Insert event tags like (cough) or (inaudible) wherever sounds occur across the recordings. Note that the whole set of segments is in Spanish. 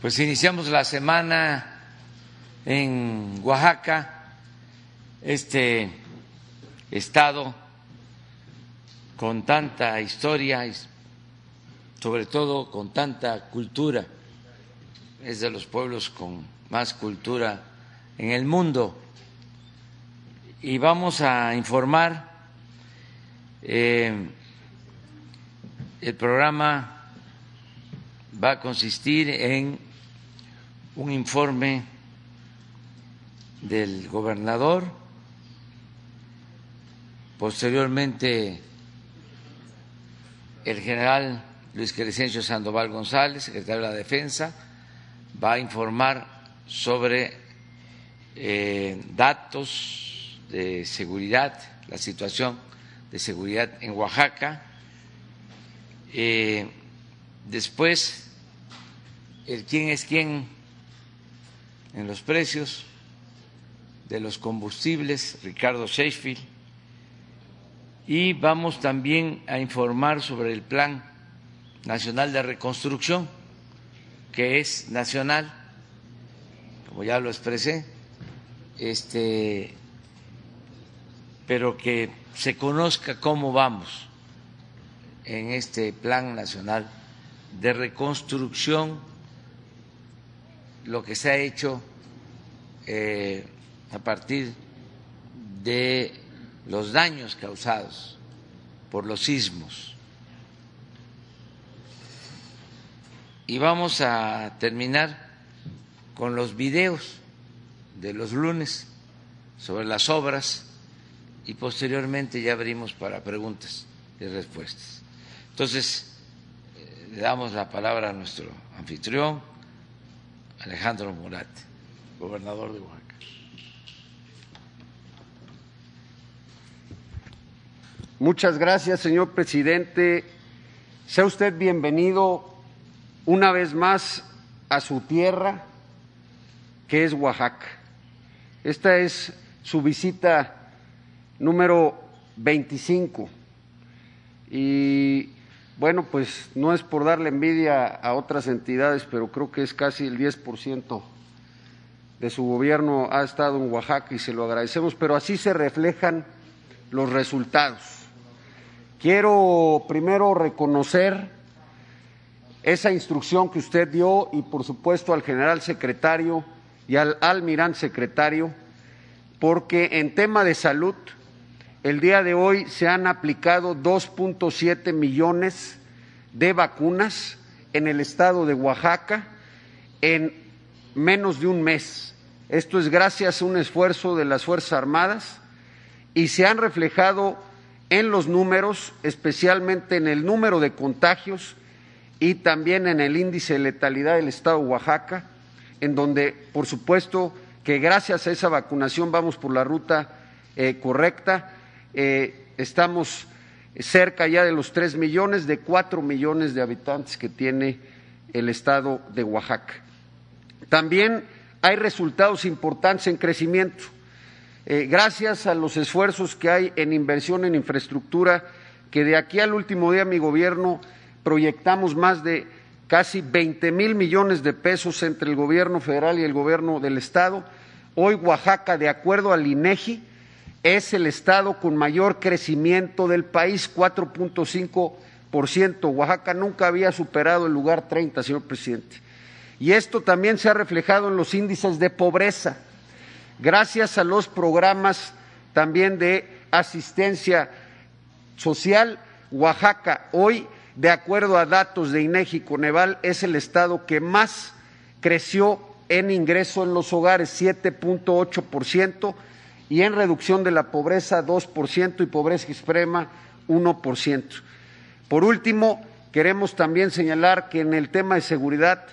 Pues iniciamos la semana en Oaxaca, este estado con tanta historia y sobre todo con tanta cultura, es de los pueblos con más cultura en el mundo. Y vamos a informar, eh, el programa va a consistir en un informe del gobernador, posteriormente el general Luis Crescencio Sandoval González, secretario de la Defensa, va a informar sobre eh, datos de seguridad, la situación de seguridad en Oaxaca. Eh, después, el quién es quién en los precios de los combustibles, Ricardo Sheffield, y vamos también a informar sobre el Plan Nacional de Reconstrucción, que es nacional, como ya lo expresé, este, pero que se conozca cómo vamos en este Plan Nacional de Reconstrucción, lo que se ha hecho eh, a partir de los daños causados por los sismos. Y vamos a terminar con los videos de los lunes sobre las obras y posteriormente ya abrimos para preguntas y respuestas. Entonces, eh, le damos la palabra a nuestro anfitrión, Alejandro Murat, gobernador de Oaxaca. Muchas gracias, señor presidente. Sea usted bienvenido una vez más a su tierra, que es Oaxaca. Esta es su visita número 25. Y bueno, pues no es por darle envidia a otras entidades, pero creo que es casi el 10% de su gobierno ha estado en Oaxaca y se lo agradecemos, pero así se reflejan los resultados. Quiero primero reconocer esa instrucción que usted dio y, por supuesto, al general secretario y al almirante secretario, porque en tema de salud, el día de hoy se han aplicado 2.7 millones de vacunas en el estado de Oaxaca en menos de un mes. Esto es gracias a un esfuerzo de las Fuerzas Armadas y se han reflejado en los números, especialmente en el número de contagios y también en el índice de letalidad del estado de Oaxaca, en donde, por supuesto, que gracias a esa vacunación vamos por la ruta eh, correcta. Eh, estamos cerca ya de los tres millones, de cuatro millones de habitantes que tiene el estado de Oaxaca. También hay resultados importantes en crecimiento. Eh, gracias a los esfuerzos que hay en inversión en infraestructura, que de aquí al último día mi gobierno proyectamos más de casi 20 mil millones de pesos entre el gobierno federal y el gobierno del estado. Hoy Oaxaca, de acuerdo al INEGI, es el estado con mayor crecimiento del país, 4.5%. Oaxaca nunca había superado el lugar 30, señor presidente. Y esto también se ha reflejado en los índices de pobreza gracias a los programas también de asistencia social, Oaxaca hoy, de acuerdo a datos de INEGI Coneval, es el estado que más creció en ingreso en los hogares, 7.8%, y en reducción de la pobreza, 2%, y pobreza extrema, 1%. Por último, queremos también señalar que en el tema de seguridad,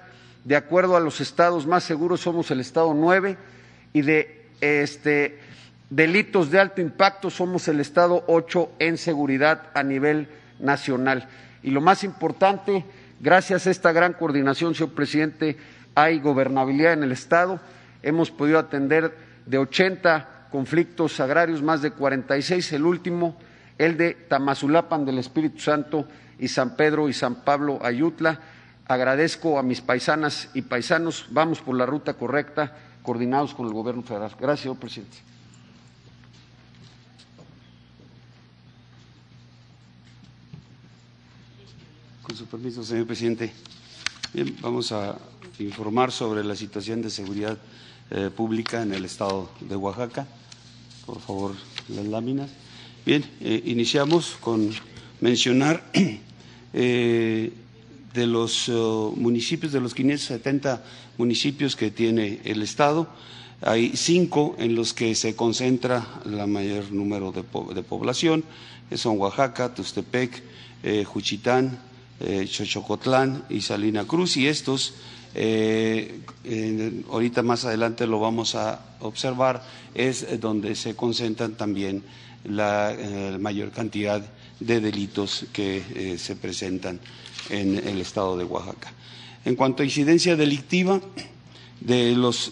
de acuerdo a los estados más seguros, somos el estado 9 y de este, delitos de alto impacto somos el Estado 8 en seguridad a nivel nacional. Y lo más importante, gracias a esta gran coordinación, señor presidente, hay gobernabilidad en el Estado. Hemos podido atender de 80 conflictos agrarios, más de 46, el último el de Tamazulapan del Espíritu Santo y San Pedro y San Pablo Ayutla. Agradezco a mis paisanas y paisanos, vamos por la ruta correcta, coordinados con el Gobierno federal. Gracias, señor presidente. Con su permiso, señor presidente. Bien, vamos a informar sobre la situación de seguridad eh, pública en el estado de Oaxaca. Por favor, las láminas. Bien, eh, iniciamos con mencionar (clears throat) eh, de los municipios, de los 570 municipios que tiene el estado, hay cinco en los que se concentra el mayor número de, po de población, son Oaxaca, Tustepec, Juchitán, Xochocotlán y Salina Cruz, y estos, eh, ahorita más adelante lo vamos a observar, es donde se concentran también la eh, mayor cantidad de delitos que eh, se presentan en el estado de Oaxaca. En cuanto a incidencia delictiva, de los,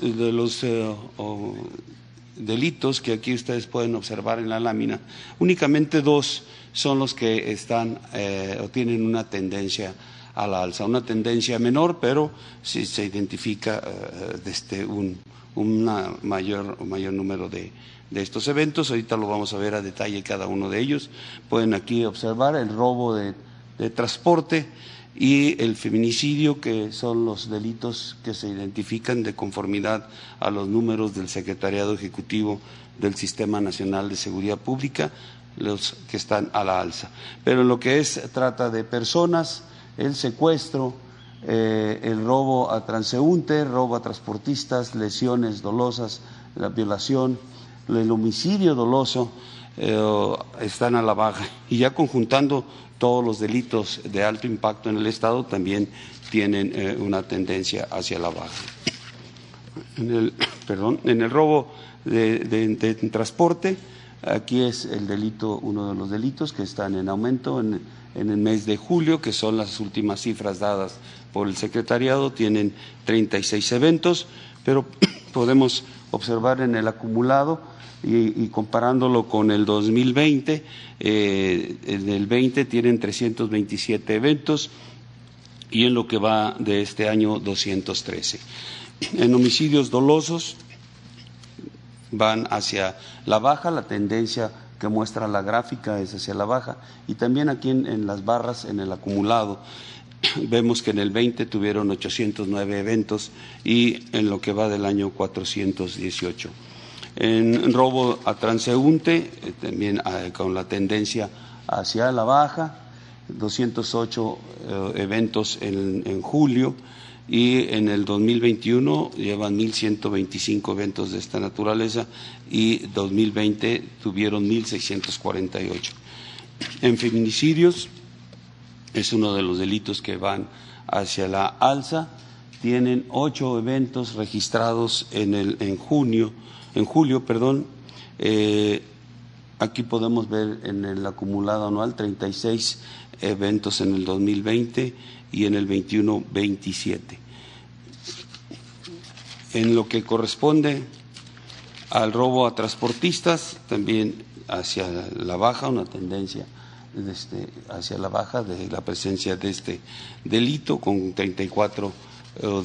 delitos que aquí ustedes pueden observar en la lámina, únicamente dos son los que están o tienen una tendencia a la alza, una tendencia menor, pero sí se identifica eh, desde un una mayor, mayor número de, de, estos eventos. Ahorita lo vamos a ver a detalle cada uno de ellos. Pueden aquí observar el robo de, de transporte y el feminicidio, que son los delitos que se identifican de conformidad a los números del Secretariado Ejecutivo del Sistema Nacional de Seguridad Pública, los que están a la alza. Pero en lo que es trata de personas, el secuestro, eh, el robo a transeúnte, robo a transportistas, lesiones dolosas, la violación, el homicidio doloso, eh, están a la baja. Y ya conjuntando todos los delitos de alto impacto en el Estado también tienen eh, una tendencia hacia la baja. En el, (coughs) perdón, en el robo de, de, transporte, aquí es el delito, uno de los delitos que están en aumento en, en, el mes de julio, que son las últimas cifras dadas por el secretariado, tienen 36 eventos, pero (clears throat) podemos observar en el acumulado y, comparándolo con el 2020, eh, en el 20 tienen 327 eventos y en lo que va de este año 213. (clears throat) En homicidios dolosos van hacia la baja, la tendencia muestra la gráfica es hacia la baja y también aquí en, las barras, en el acumulado, (clears throat) vemos que en el 20 tuvieron 809 eventos y en lo que va del año 418. En robo a transeúnte, eh, también eh, con la tendencia hacia la baja, 208 eh, eventos en, en, julio y en el 2021 llevan 1.125 eventos de esta naturaleza y 2020 tuvieron 1.648. En feminicidios es uno de los delitos que van hacia la alza, tienen ocho eventos registrados en, el, en junio en julio, perdón, eh, aquí podemos ver en el acumulado anual 36 eventos en el 2020 y en el 21 27. En lo que corresponde al robo a transportistas, también hacia la baja, una tendencia este, hacia la baja de la presencia de este delito con 34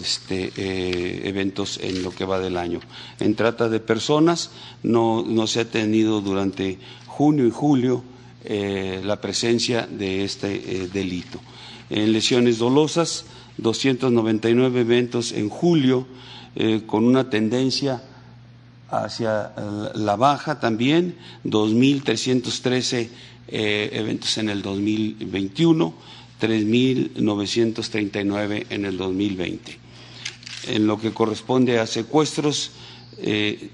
este, eh, eventos en lo que va del año. En trata de personas no, no se ha tenido durante junio y julio eh, la presencia de este eh, delito. En lesiones dolosas, 299 eventos en julio, eh, con una tendencia hacia la baja también, 2.313 eventos en el 2021 3.939 en el 2020. En lo que corresponde a secuestros, eh,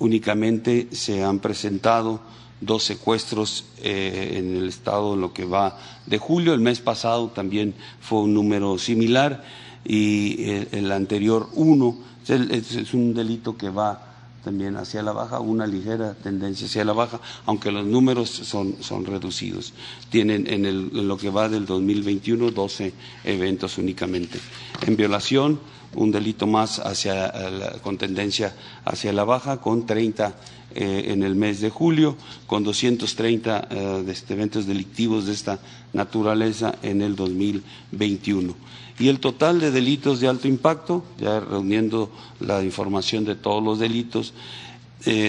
únicamente se han presentado dos secuestros eh, en el estado en lo que va de julio. El mes pasado también fue un número similar y el, el anterior uno. Es, un delito que va también hacia la baja, una ligera tendencia hacia la baja, aunque los números son, son reducidos. Tienen en, el, lo que va del 2021 12 eventos únicamente. En violación, un delito más hacia con tendencia hacia la baja, con 30 en el mes de julio, con 230 este, eventos delictivos de esta naturaleza en el 2021. Y el total de delitos de alto impacto, ya reuniendo la información de todos los delitos,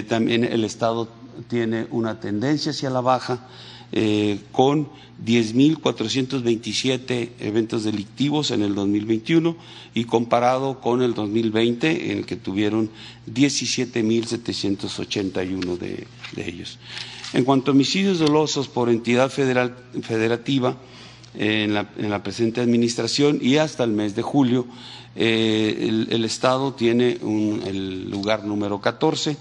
también el Estado tiene una tendencia hacia la baja eh, con 10.427 eventos delictivos en el 2021 y comparado con el 2020 en el que tuvieron 17.781 de, de ellos. En cuanto a homicidios dolosos por entidad federal, federativa, en la, en la, presente administración y hasta el mes de julio, eh, el, Estado tiene un, el lugar número 14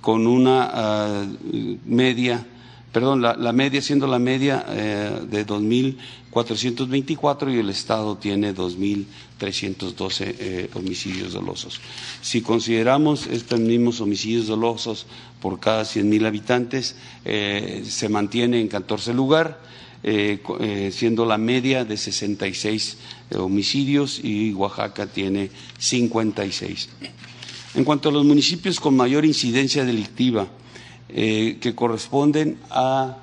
con una uh, media perdón, la, media siendo la media eh, de 2.424 y el Estado tiene 2.312 eh, homicidios dolosos. Si consideramos estos mismos homicidios dolosos por cada 100.000 habitantes, eh, se mantiene en 14 lugar, eh, eh, siendo la media de 66 homicidios y Oaxaca tiene 56. En cuanto a los municipios con mayor incidencia delictiva, eh, que corresponden a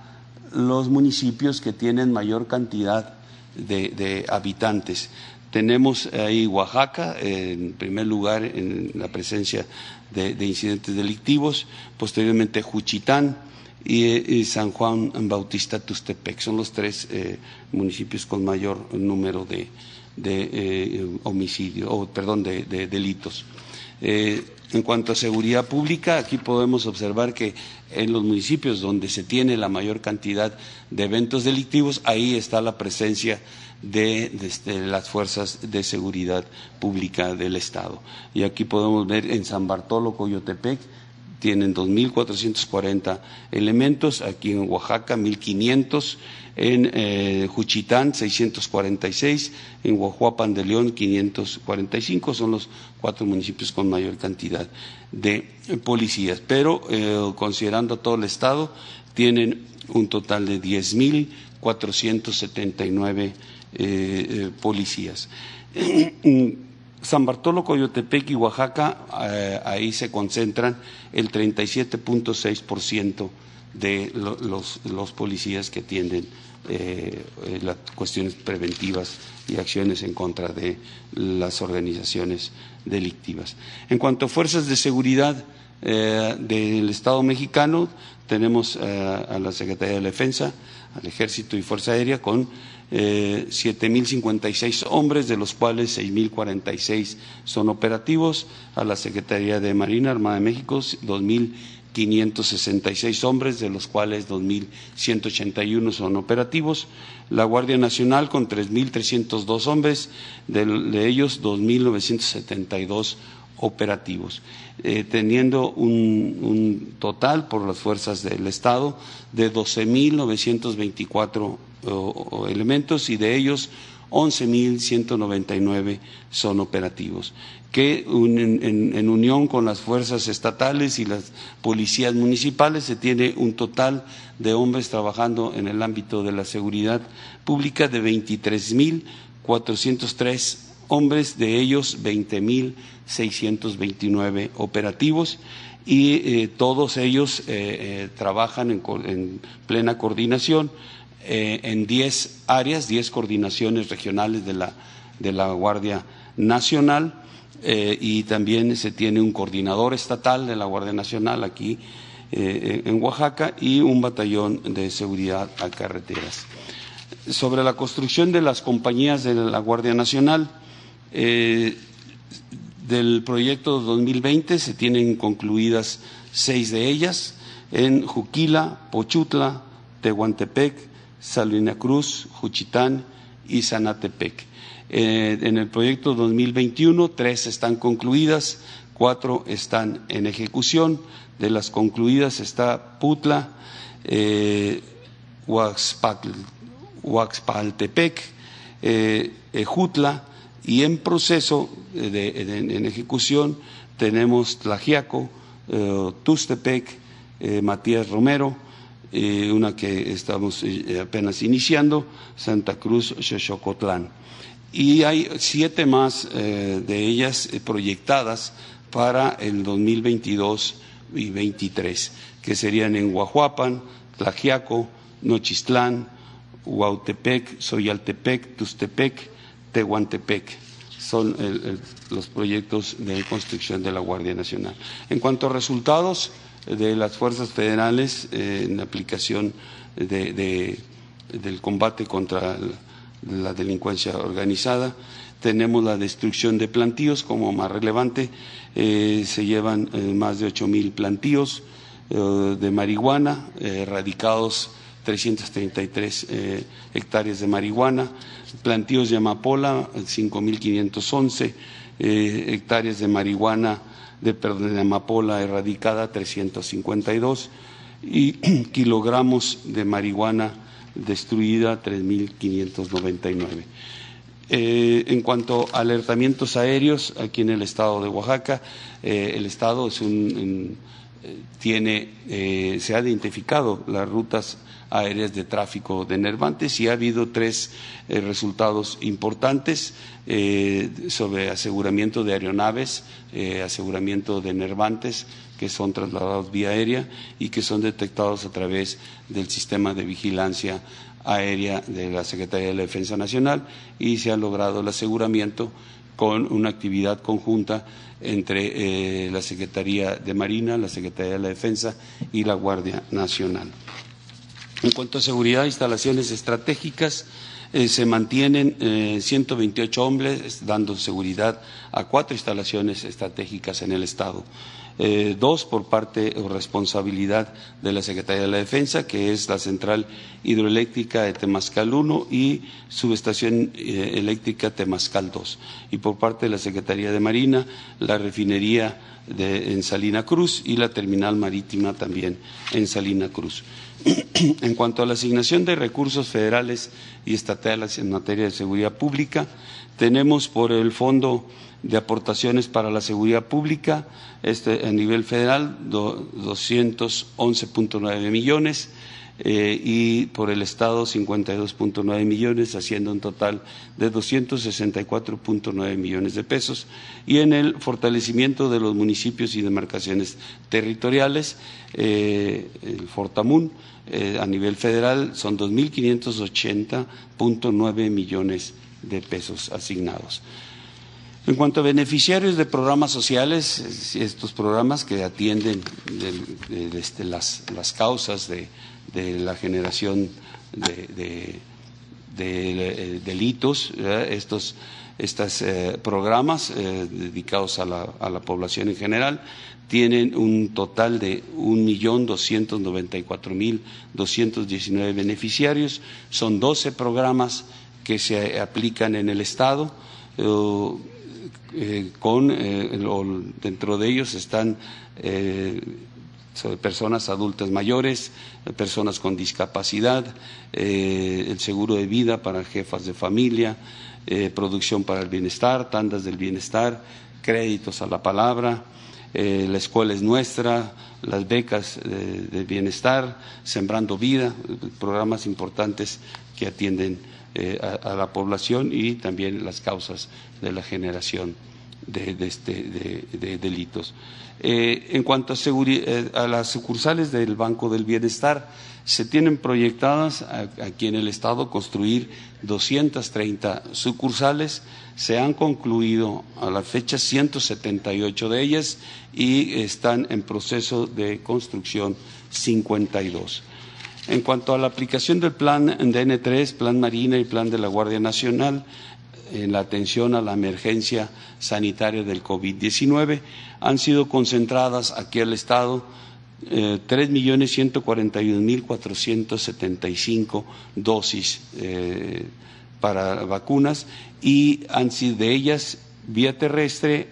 los municipios que tienen mayor cantidad de, habitantes. Tenemos ahí Oaxaca, en primer lugar en la presencia de, de incidentes delictivos, posteriormente Juchitán y, San Juan Bautista Tustepec. Son los tres eh, municipios con mayor número de, eh, homicidios, o perdón, de delitos. Eh, en cuanto a seguridad pública, aquí podemos observar que en los municipios donde se tiene la mayor cantidad de eventos delictivos, ahí está la presencia de, de, de, las fuerzas de seguridad pública del Estado. Y aquí podemos ver en San Bartolo, Coyotepec, tienen 2.440 elementos, aquí en Oaxaca 1.500, en eh, Juchitán 646, en Guajuapan de León 545, son los cuatro municipios con mayor cantidad de policías. Pero eh, considerando todo el Estado, tienen un total de 10.479 eh, policías. (clears throat) San Bartolo, Coyotepec y Oaxaca, eh, ahí se concentran el 37.6% de lo, los, los, policías que atienden eh, las cuestiones preventivas y acciones en contra de las organizaciones delictivas. En cuanto a fuerzas de seguridad eh, del Estado mexicano, tenemos eh, a la Secretaría de Defensa, al Ejército y Fuerza Aérea con eh, 7.056 hombres, de los cuales 6.046 son operativos, a la Secretaría de Marina Armada de México 2.566 hombres, de los cuales 2.181 son operativos, la Guardia Nacional con 3.302 hombres, de, ellos 2.972 operativos, eh, teniendo un, total por las fuerzas del Estado de 12.924 uh, elementos y de ellos 11.199 son operativos, que un, en, unión con las fuerzas estatales y las policías municipales se tiene un total de hombres trabajando en el ámbito de la seguridad pública de 23.403 hombres, de ellos 20.629 operativos y eh, todos ellos eh, eh, trabajan en, plena coordinación en 10 áreas, 10 coordinaciones regionales de la, de la Guardia Nacional y también se tiene un coordinador estatal de la Guardia Nacional aquí en Oaxaca y un batallón de seguridad a carreteras. Sobre la construcción de las compañías de la Guardia Nacional, eh, del proyecto 2020 se tienen concluidas seis de ellas en Juquila, Pochutla, Tehuantepec, Salina Cruz, Juchitán y Sanatepec. Eh, en el proyecto 2021, tres están concluidas, cuatro están en ejecución. De las concluidas está Putla, eh, Huaxpaltepec, eh, Ejutla, y en proceso de, de, en ejecución tenemos Tlajiaco, eh, Tustepec, eh, Matías Romero, eh, una que estamos eh, apenas iniciando, Santa Cruz, Xochocotlán. Y hay siete más eh, de ellas proyectadas para el 2022 y 23, que serían en Huajuapan, Tlajiaco, Nochistlán, Huautepec, Soyaltepec, Tustepec, Tehuantepec. Son los proyectos de construcción de la Guardia Nacional. En cuanto a resultados de las fuerzas federales eh, en aplicación del combate contra la delincuencia organizada, tenemos la destrucción de plantíos como más relevante. Eh, se llevan eh, más de ocho mil plantíos de marihuana erradicados 333 eh, hectáreas de marihuana, plantíos de amapola, 5.511 eh, hectáreas de marihuana, de, perdón, amapola erradicada, 352, y (clears throat) kilogramos de marihuana destruida, 3.599. Eh, en cuanto a alertamientos aéreos, aquí en el estado de Oaxaca, eh, el estado es un, tiene, se ha identificado las rutas aéreas de tráfico de nervantes y ha habido tres eh, resultados importantes eh, sobre aseguramiento de aeronaves, eh, aseguramiento de nervantes que son trasladados vía aérea y que son detectados a través del sistema de vigilancia aérea de la Secretaría de la Defensa Nacional y se ha logrado el aseguramiento con una actividad conjunta entre la Secretaría de Marina, la Secretaría de la Defensa y la Guardia Nacional. En cuanto a seguridad, instalaciones estratégicas, eh, se mantienen 128 eh, hombres dando seguridad a cuatro instalaciones estratégicas en el Estado. Eh, dos por parte o responsabilidad de la Secretaría de la Defensa, que es la central hidroeléctrica de Temascal 1 y subestación eléctrica Temascal 2. Y por parte de la Secretaría de Marina, la refinería en Salina Cruz y la terminal marítima también en Salina Cruz. (clears throat) en cuanto a la asignación de recursos federales y estatales en materia de seguridad pública, tenemos por el Fondo de Aportaciones para la Seguridad Pública, este a nivel federal, 211.9 millones, eh, y por el Estado 52.9 millones, haciendo un total de 264.9 millones de pesos. Y en el fortalecimiento de los municipios y demarcaciones territoriales, eh, el Fortamun, eh, a nivel federal son 2.580.9 millones de pesos asignados. En cuanto a beneficiarios de programas sociales, estos programas que atienden este, las, causas de, la generación de, eh, delitos, estos, eh, programas eh, dedicados a la, población en general tienen un total de 1.294.219 beneficiarios, son 12 programas que se aplican en el Estado. Eh, con, eh, dentro de ellos están eh, personas adultas mayores, personas con discapacidad, el seguro de vida para jefas de familia, producción para el bienestar, tandas del bienestar, créditos a la palabra, la escuela es nuestra, las becas de bienestar, sembrando vida, programas importantes que atienden a, la población y también las causas de la generación de, este, delitos. Eh, en cuanto a, eh, a, las sucursales del Banco del Bienestar, se tienen proyectadas aquí en el Estado construir 230 sucursales. Se han concluido a la fecha 178 de ellas y están en proceso de construcción 52. En cuanto a la aplicación del plan DN3, Plan Marina y Plan de la Guardia Nacional, en la atención a la emergencia sanitaria del COVID-19. Han sido concentradas aquí al Estado eh, 3.141.475 dosis eh, para vacunas y han sido de ellas vía terrestre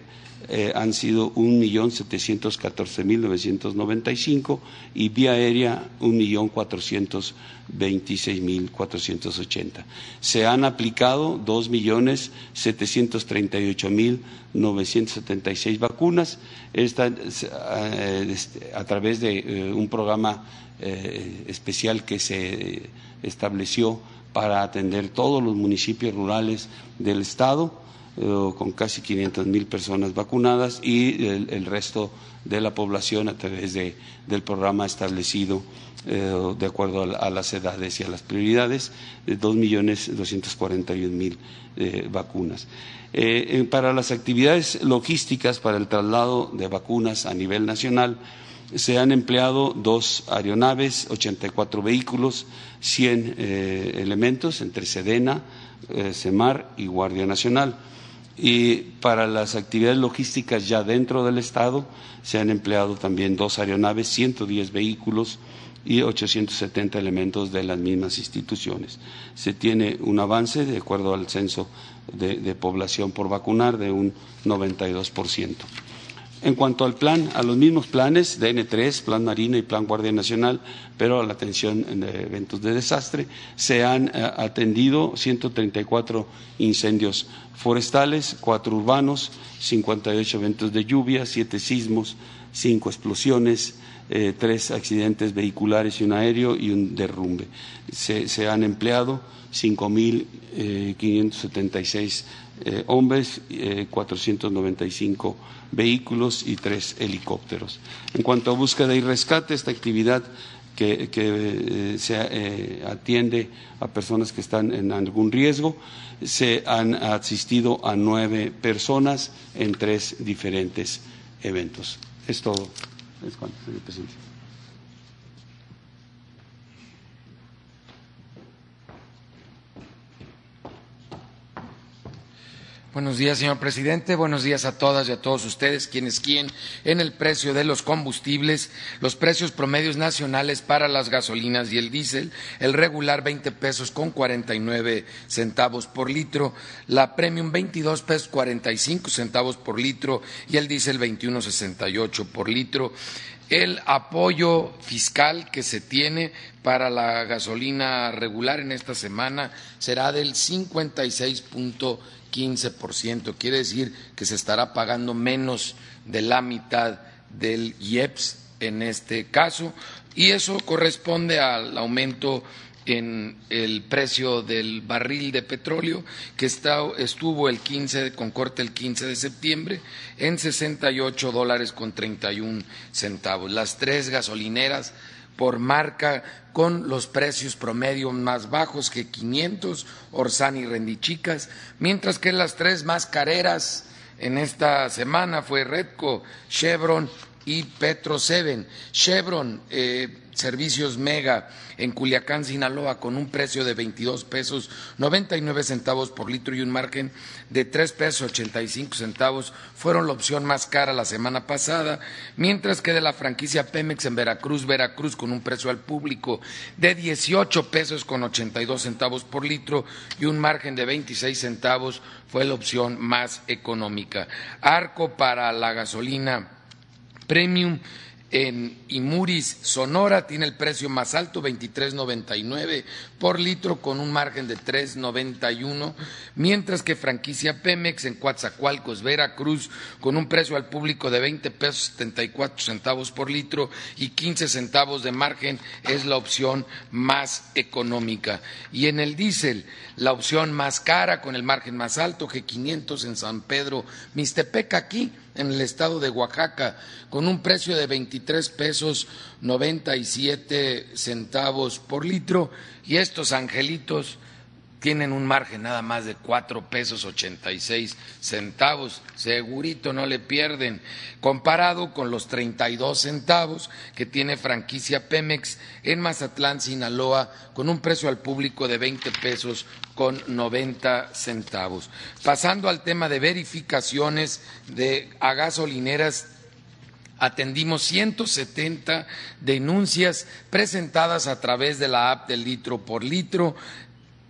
eh, han sido 1.714.995 y vía aérea 1.426.480. Se han aplicado 2.738.976 vacunas esta, eh, este, a través de eh, un programa especial que se estableció para atender todos los municipios rurales del Estado con casi 500 mil personas vacunadas y el, resto de la población a través de, del programa establecido de acuerdo a, las edades y a las prioridades, de 2.241.000 eh, vacunas. Eh, para las actividades logísticas para el traslado de vacunas a nivel nacional, se han empleado dos aeronaves, 84 vehículos, 100 eh, elementos entre Sedena, Semar y Guardia Nacional. Y para las actividades logísticas ya dentro del Estado se han empleado también dos aeronaves, 110 vehículos, y 870 elementos de las mismas instituciones. Se tiene un avance, de acuerdo al censo de, población por vacunar, de un 92%. En cuanto al plan, a los mismos planes, DN3, Plan Marina y Plan Guardia Nacional, pero a la atención de eventos de desastre, se han eh, atendido 134 incendios forestales, cuatro urbanos, 58 eventos de lluvia, siete sismos, cinco explosiones, eh, tres accidentes vehiculares y un aéreo y un derrumbe. Se, han empleado 5.576 eh, hombres, 495 eh, vehículos y tres helicópteros. En cuanto a búsqueda y rescate, esta actividad que, se atiende a personas que están en algún riesgo, se han asistido a nueve personas en tres diferentes eventos. Es todo. Señor presidente. Buenos días, señor presidente. Buenos días a todas y a todos ustedes, quienes quién en el precio de los combustibles, los precios promedios nacionales para las gasolinas y el diésel, el regular 20 pesos con 49 centavos por litro, la premium 22 pesos 45 centavos por litro y el diésel 21.68 por litro el apoyo fiscal que se tiene para la gasolina regular en esta semana será del 56.15%. Quiere decir que se estará pagando menos de la mitad del IEPS en este caso y eso corresponde al aumento en el precio del barril de petróleo, que estuvo el 15, con corte el 15 de septiembre, en 68 dólares con 31 centavos. Las tres gasolineras por marca con los precios promedio más bajos que 500, Orsan y Rendichicas, mientras que las tres más careras en esta semana fue Redco, Chevron y Petro Seven. Chevron, eh, servicios Mega en Culiacán, Sinaloa, con un precio de 22 pesos 99 centavos por litro y un margen de 3 pesos 85 centavos, fueron la opción más cara la semana pasada, mientras que de la franquicia Pemex en Veracruz, Veracruz, con un precio al público de 18 pesos con 82 centavos por litro y un margen de 26 centavos, fue la opción más económica. Arco para la gasolina premium en Imuris, Sonora, tiene el precio más alto, 23.99 por litro, con un margen de 3.91, mientras que franquicia Pemex en Coatzacoalcos, Veracruz, con un precio al público de 20 pesos 74 centavos por litro y 15 centavos de margen, es la opción más económica. Y en el diésel, la opción más cara, con el margen más alto, G500 en San Pedro, Mixtepec aquí, en el estado de Oaxaca con un precio de 23 pesos 97 centavos por litro y estos angelitos tienen un margen nada más de cuatro pesos ochenta y seis centavos, segurito no le pierden, comparado con los treinta y dos centavos que tiene franquicia Pemex en Mazatlán, Sinaloa, con un precio al público de veinte pesos con noventa centavos. Pasando al tema de verificaciones de a gasolineras atendimos 170 denuncias presentadas a través de la app del litro por litro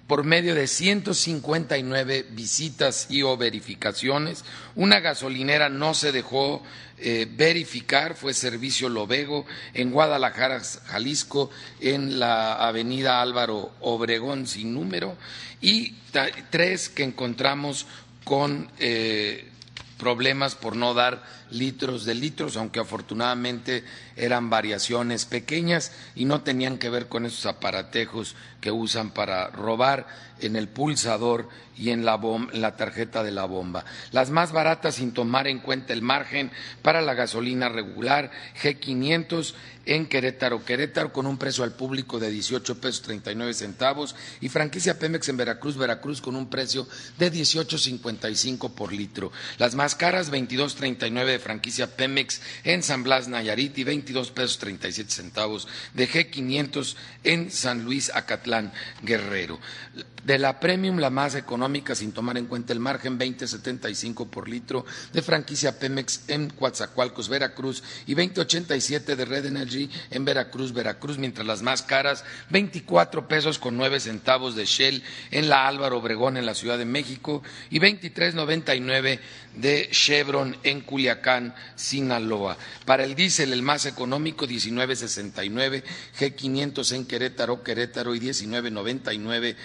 por medio de 159 visitas y o verificaciones. Una gasolinera no se dejó eh, verificar, fue Servicio Lobego en Guadalajara, Jalisco, en la avenida Álvaro Obregón sin número, y tres que encontramos con eh, problemas por no dar litros de litros, aunque afortunadamente eran variaciones pequeñas y no tenían que ver con esos aparatejos que usan para robar en el pulsador y en la, la, tarjeta de la bomba. Las más baratas sin tomar en cuenta el margen para la gasolina regular G500 en Querétaro, Querétaro con un precio al público de 18 pesos 39 centavos y franquicia Pemex en Veracruz, Veracruz con un precio de 18.55 por litro. Las más caras 22.39 de franquicia Pemex en San Blas Nayarit y 22 pesos 37 centavos de G500 en San Luis Acatlán Guerrero. De la Premium, la más económica, sin tomar en cuenta el margen, 20.75 por litro de franquicia Pemex en Coatzacoalcos, Veracruz, y 20.87 de Red Energy en Veracruz, Veracruz, mientras las más caras, 24 pesos con 9 centavos de Shell en la Álvaro Obregón, en la Ciudad de México, y 23.99 de Chevron en Culiacán, Sinaloa. Para el diésel, el más económico, 19.69, G500 en Querétaro, Querétaro, y 19.99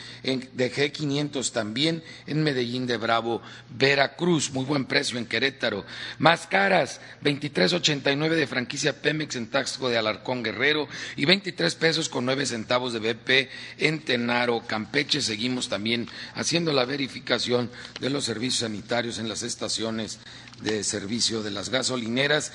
de G500 también en Medellín de Bravo, Veracruz. Muy buen precio en Querétaro. Más caras, 23.89 de franquicia Pemex en Taxco de Alarcón Guerrero y 23 pesos con 9 centavos de BP en Tenaro, Campeche. Seguimos también haciendo la verificación de los servicios sanitarios en las estaciones de servicio de las gasolineras,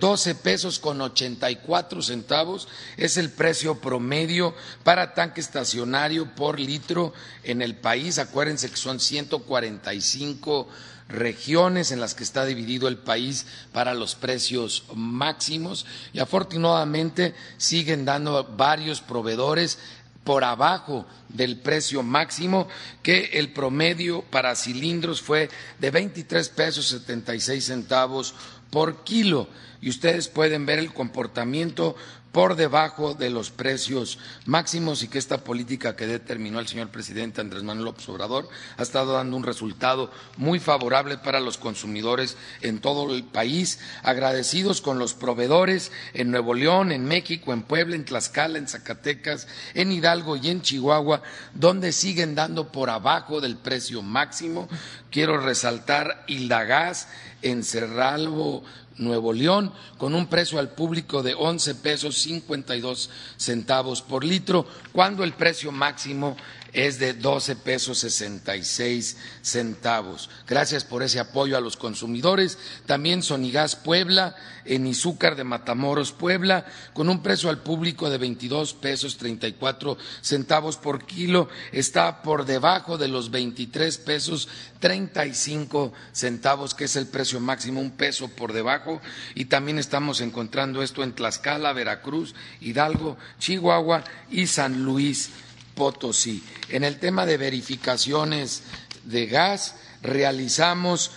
12 pesos con 84 centavos es el precio promedio para tanque estacionario por litro en el país. Acuérdense que son 145 regiones en las que está dividido el país para los precios máximos y afortunadamente siguen dando varios proveedores por abajo del precio máximo, que el promedio para cilindros fue de 23 pesos 76 centavos por kilo. Y ustedes pueden ver el comportamiento por debajo de los precios máximos y que esta política que determinó el señor presidente Andrés Manuel López Obrador ha estado dando un resultado muy favorable para los consumidores en todo el país, agradecidos con los proveedores en Nuevo León, en México, en Puebla, en Tlaxcala, en Zacatecas, en Hidalgo y en Chihuahua, donde siguen dando por abajo del precio máximo. Quiero resaltar Hildagas en Cerralbo, Nuevo León, con un precio al público de 11 pesos 52 centavos por litro, cuando el precio máximo es de 12 pesos 66 centavos. Gracias por ese apoyo a los consumidores. También Sonigas Puebla, en Izúcar de Matamoros, Puebla, con un precio al público de 22 pesos 34 centavos por kilo, está por debajo de los 23 pesos 35 centavos, que es el precio máximo, un peso por debajo. Y también estamos encontrando esto en Tlaxcala, Veracruz, Hidalgo, Chihuahua y San Luis Potosí. En el tema de verificaciones de gas, realizamos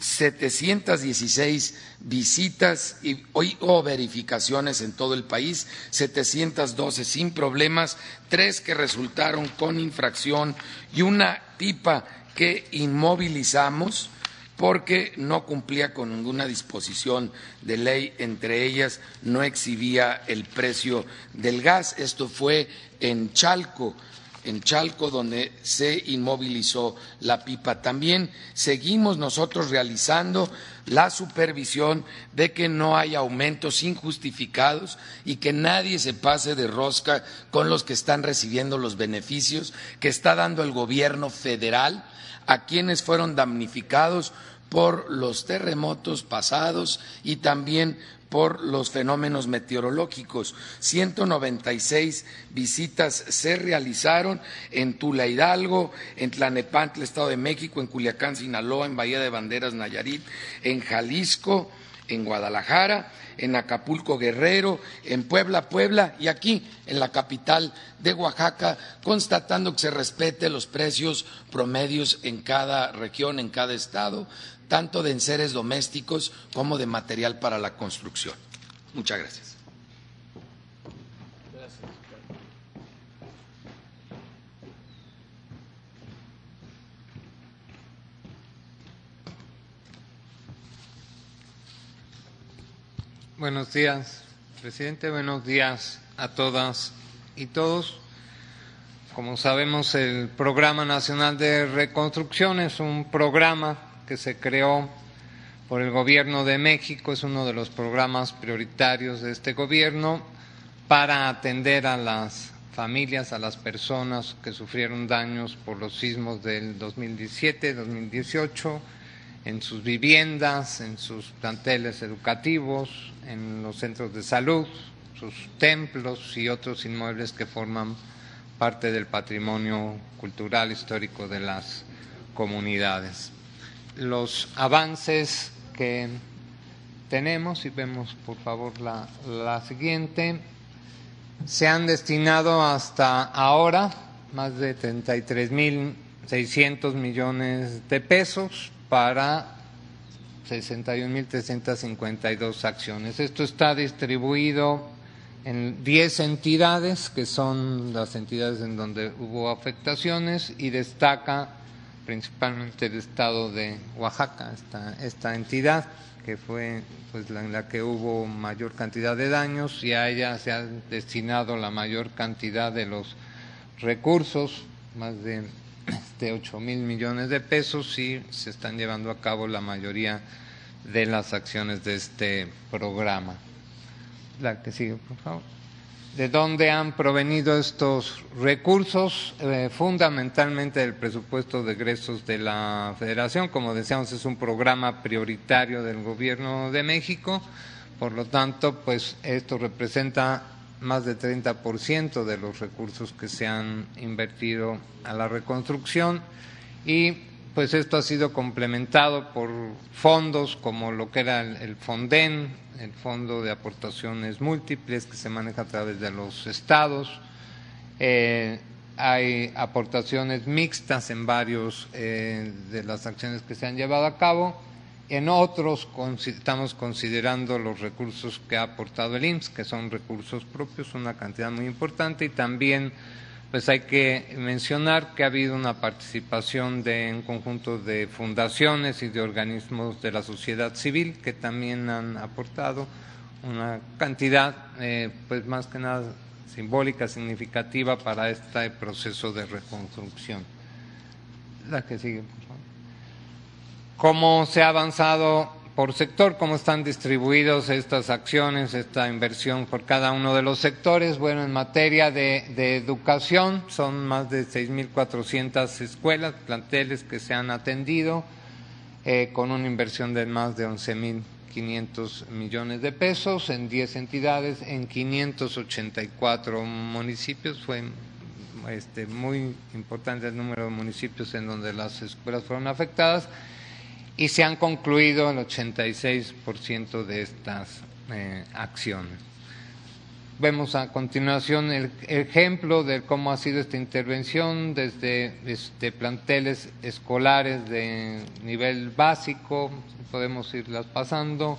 716 visitas y, o verificaciones en todo el país, 712 sin problemas, tres que resultaron con infracción y una pipa que inmovilizamos porque no cumplía con ninguna disposición de ley, entre ellas no exhibía el precio del gas. Esto fue en Chalco, en Chalco, donde se inmovilizó la pipa. También seguimos nosotros realizando la supervisión de que no haya aumentos injustificados y que nadie se pase de rosca con los que están recibiendo los beneficios que está dando el gobierno federal a quienes fueron damnificados por los terremotos pasados y también por los fenómenos meteorológicos. 196 visitas se realizaron en Tula Hidalgo, en Tlanepantla, Estado de México, en Culiacán, Sinaloa, en Bahía de Banderas, Nayarit, en Jalisco, en Guadalajara, en Acapulco Guerrero, en Puebla, Puebla y aquí en la capital de Oaxaca, constatando que se respete los precios promedios en cada región, en cada estado, tanto de enseres domésticos como de material para la construcción. Muchas gracias. Buenos días, presidente. Buenos días a todas y todos. Como sabemos, el Programa Nacional de Reconstrucción es un programa que se creó por el Gobierno de México, es uno de los programas prioritarios de este gobierno para atender a las familias, a las personas que sufrieron daños por los sismos del 2017, 2018, en sus viviendas, en sus planteles educativos, en los centros de salud, sus templos y otros inmuebles que forman parte del patrimonio cultural histórico de las comunidades. Los avances que tenemos, y vemos por favor la, siguiente, se han destinado hasta ahora más de 33.600 millones de pesos para 61.352 acciones. Esto está distribuido en 10 entidades, que son las entidades en donde hubo afectaciones, y destaca principalmente el estado de Oaxaca, esta, esta entidad que fue pues, la, en la que hubo mayor cantidad de daños y a ella se ha destinado la mayor cantidad de los recursos, más de, de 8 mil millones de pesos y se están llevando a cabo la mayoría de las acciones de este programa. La que sigue, por favor. ¿De dónde han provenido estos recursos? Eh, fundamentalmente del presupuesto de egresos de la Federación. Como decíamos, es un programa prioritario del Gobierno de México. Por lo tanto, pues esto representa más del 30% de los recursos que se han invertido a la reconstrucción y pues esto ha sido complementado por fondos como lo que era el FONDEN, el Fondo de Aportaciones Múltiples que se maneja a través de los estados. Eh, hay aportaciones mixtas en varios eh, de las acciones que se han llevado a cabo. En otros estamos considerando los recursos que ha aportado el IMSS, que son recursos propios, una cantidad muy importante, y también pues hay que mencionar que ha habido una participación de un conjunto de fundaciones y de organismos de la sociedad civil que también han aportado una cantidad, eh, pues más que nada simbólica, significativa para este proceso de reconstrucción. La que sigue. ¿Cómo se ha avanzado por sector, cómo están distribuidos estas acciones, esta inversión por cada uno de los sectores. Bueno, en materia de, educación son más de 6.400 escuelas, planteles que se han atendido, eh, con una inversión de más de 11.500 millones de pesos en 10 entidades, en 584 municipios. Fue este, muy importante el número de municipios en donde las escuelas fueron afectadas y se han concluido el 86% de estas eh, acciones. Vemos a continuación el ejemplo de cómo ha sido esta intervención desde, desde planteles escolares de nivel básico, podemos irlas pasando,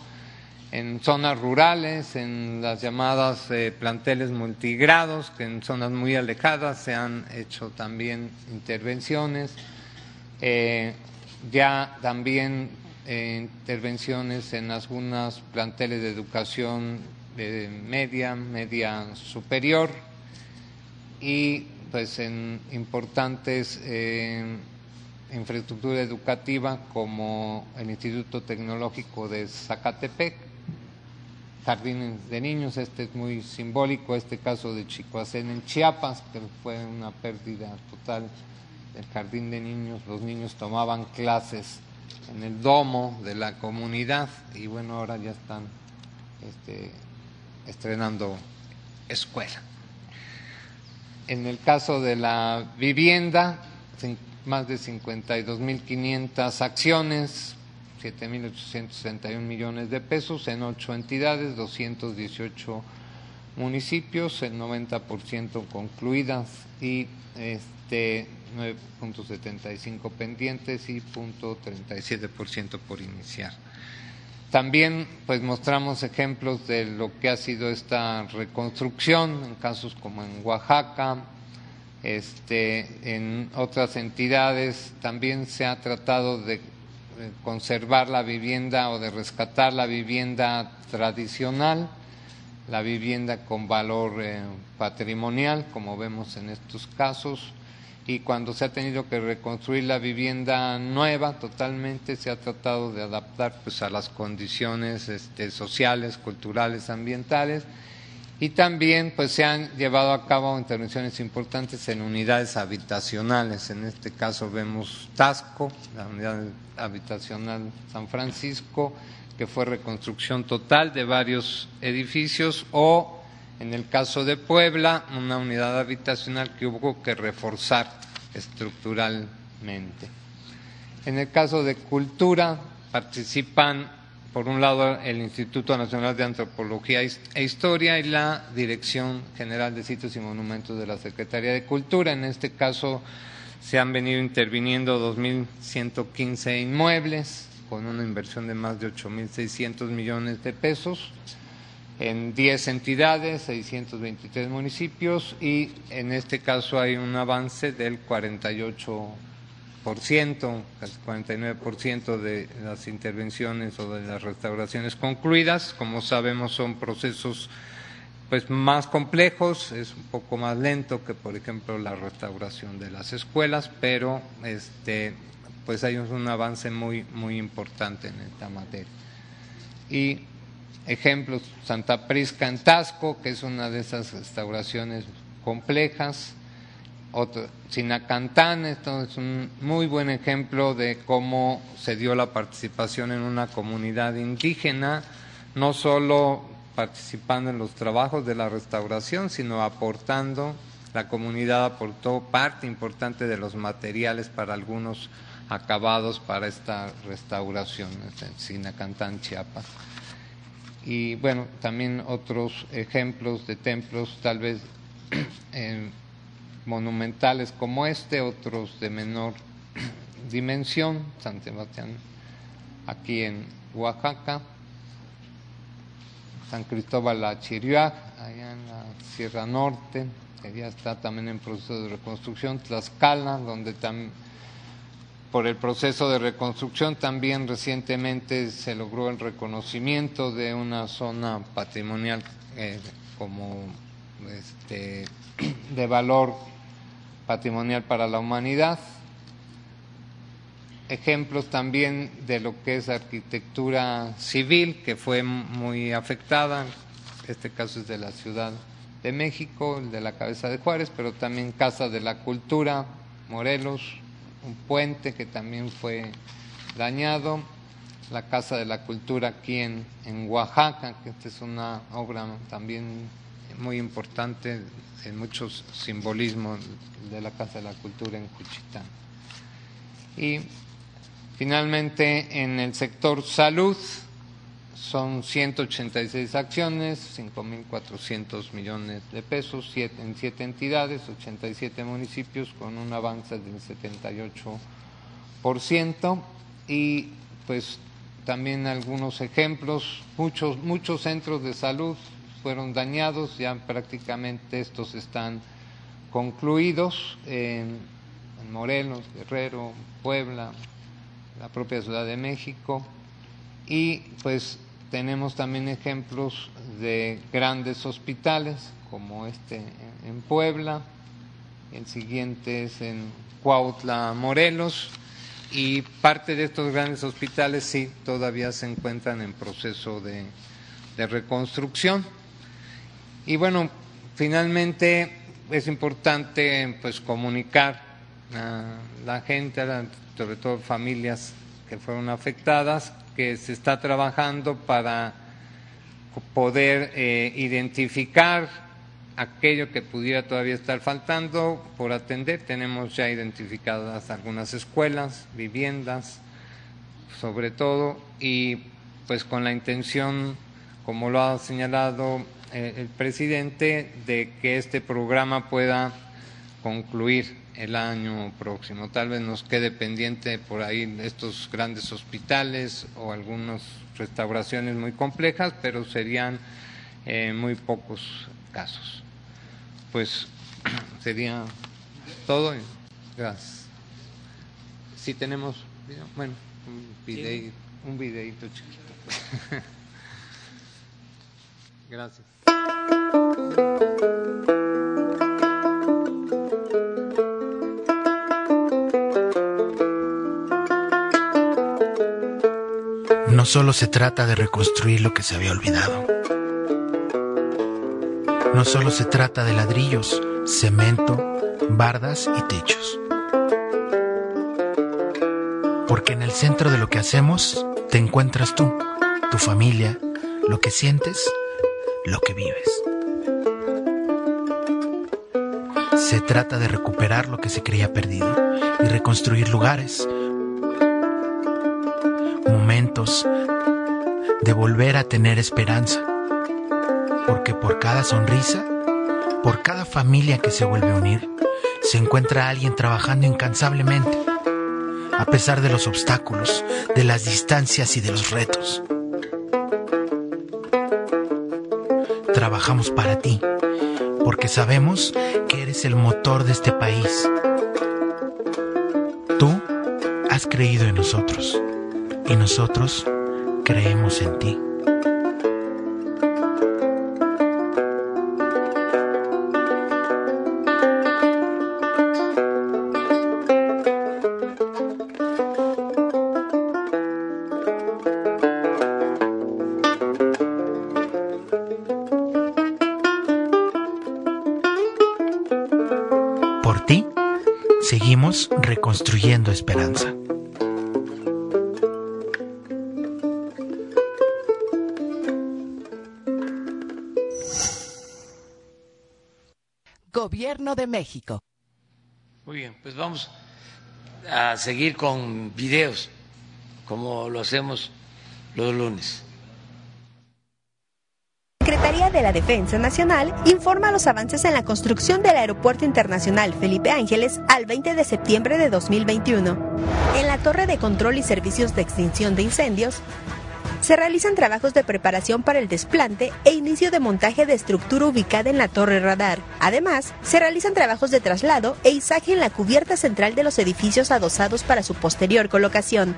en zonas rurales, en las llamadas eh, planteles multigrados, que en zonas muy alejadas se han hecho también intervenciones. Eh, ya también eh, intervenciones en algunas planteles de educación de media, media superior y pues en importantes eh, infraestructura educativa como el Instituto Tecnológico de Zacatepec, jardines de niños, este es muy simbólico, este caso de Chicoacén en Chiapas, que fue una pérdida total el jardín de niños, los niños tomaban clases en el domo de la comunidad y bueno, ahora ya están este, estrenando escuela. En el caso de la vivienda, más de 52.500 acciones, 7.861 millones de pesos en ocho entidades, 218 municipios, el 90% concluidas y este, 9.75 pendientes y 0.37% por iniciar. También pues mostramos ejemplos de lo que ha sido esta reconstrucción en casos como en Oaxaca, este, en otras entidades también se ha tratado de conservar la vivienda o de rescatar la vivienda tradicional, la vivienda con valor eh, patrimonial, como vemos en estos casos, y cuando se ha tenido que reconstruir la vivienda nueva totalmente se ha tratado de adaptar pues a las condiciones este, sociales, culturales, ambientales y también pues se han llevado a cabo intervenciones importantes en unidades habitacionales. En este caso vemos Tasco, la unidad habitacional San Francisco, que fue reconstrucción total de varios edificios o en el caso de Puebla, una unidad habitacional que hubo que reforzar estructuralmente. En el caso de cultura, participan, por un lado, el Instituto Nacional de Antropología e Historia y la Dirección General de Sitios y Monumentos de la Secretaría de Cultura. En este caso, se han venido interviniendo 2.115 inmuebles con una inversión de más de 8.600 millones de pesos en 10 entidades, 623 municipios y en este caso hay un avance del 48%, casi 49% de las intervenciones o de las restauraciones concluidas. Como sabemos son procesos pues más complejos, es un poco más lento que por ejemplo la restauración de las escuelas, pero este pues hay un avance muy muy importante en esta materia. Y ejemplos, Santa Prisca en Tasco, que es una de esas restauraciones complejas, otro, Sinacantán, esto es un muy buen ejemplo de cómo se dio la participación en una comunidad indígena, no solo participando en los trabajos de la restauración, sino aportando, la comunidad aportó parte importante de los materiales para algunos acabados para esta restauración, en Sinacantán, Chiapas y bueno, también otros ejemplos de templos tal vez (clears throat) eh, monumentales como este, otros de menor (clears throat) dimensión, San Sebastián aquí en Oaxaca, San Cristóbal la Chiriac, allá en la Sierra Norte, que ya está también en proceso de reconstrucción, Tlaxcala, donde también por el proceso de reconstrucción también recientemente se logró el reconocimiento de una zona patrimonial eh, como este, (clears throat) de valor patrimonial para la humanidad. Ejemplos también de lo que es arquitectura civil, que fue muy afectada, este caso es de la Ciudad de México, el de la Cabeza de Juárez, pero también Casa de la Cultura, Morelos, un puente que también fue dañado, la Casa de la Cultura aquí en, en Oaxaca, que esta es una obra también muy importante en muchos simbolismos de la Casa de la Cultura en Cuchitán. Y finalmente en el sector salud, son 186 acciones, 5.400 millones de pesos en siete entidades, 87 municipios con un avance del 78% y pues también algunos ejemplos, muchos, muchos centros de salud fueron dañados, ya prácticamente estos están concluidos en, en Morelos, Guerrero, Puebla, la propia Ciudad de México. Y pues tenemos también ejemplos de grandes hospitales, como este en Puebla, el siguiente es en Cuautla, Morelos, y parte de estos grandes hospitales sí todavía se encuentran en proceso de, reconstrucción. Y bueno, finalmente es importante pues comunicar a la gente, sobre todo familias que fueron afectadas, que se está trabajando para poder eh, identificar aquello que pudiera todavía estar faltando por atender. Tenemos ya identificadas algunas escuelas, viviendas, sobre todo, y pues con la intención, como lo ha señalado eh, el presidente, de que este programa pueda concluir el año próximo. Tal vez nos quede pendiente por ahí estos grandes hospitales o algunas restauraciones muy complejas, pero serían eh, muy pocos casos. Pues (clears throat) sería todo. Gracias. Si tenemos, bueno, un videito, un videito chiquito. (laughs) Gracias. No solo se trata de reconstruir lo que se había olvidado. No solo se trata de ladrillos, cemento, bardas y techos. Porque en el centro de lo que hacemos te encuentras tú, tu familia, lo que sientes, lo que vives. Se trata de recuperar lo que se creía perdido y reconstruir lugares, de volver a tener esperanza. Porque por cada sonrisa, por cada familia que se vuelve a unir, se encuentra alguien trabajando incansablemente, a pesar de los obstáculos, de las distancias y de los retos. Trabajamos para ti, porque sabemos que eres el motor de este país. Tú has creído en nosotros y nosotros creemos en ti. Por ti, seguimos reconstruyendo esperanza. Gobierno de México. Muy bien, pues vamos a seguir con videos, como lo hacemos los lunes. Secretaría de la Defensa Nacional informa los avances en la construcción del Aeropuerto Internacional Felipe Ángeles al 20 de septiembre de 2021. En la Torre de Control y Servicios de Extinción de Incendios, se realizan trabajos de preparación para el desplante e inicio de montaje de estructura ubicada en la torre radar. Además, se realizan trabajos de traslado e izaje en la cubierta central de los edificios adosados para su posterior colocación.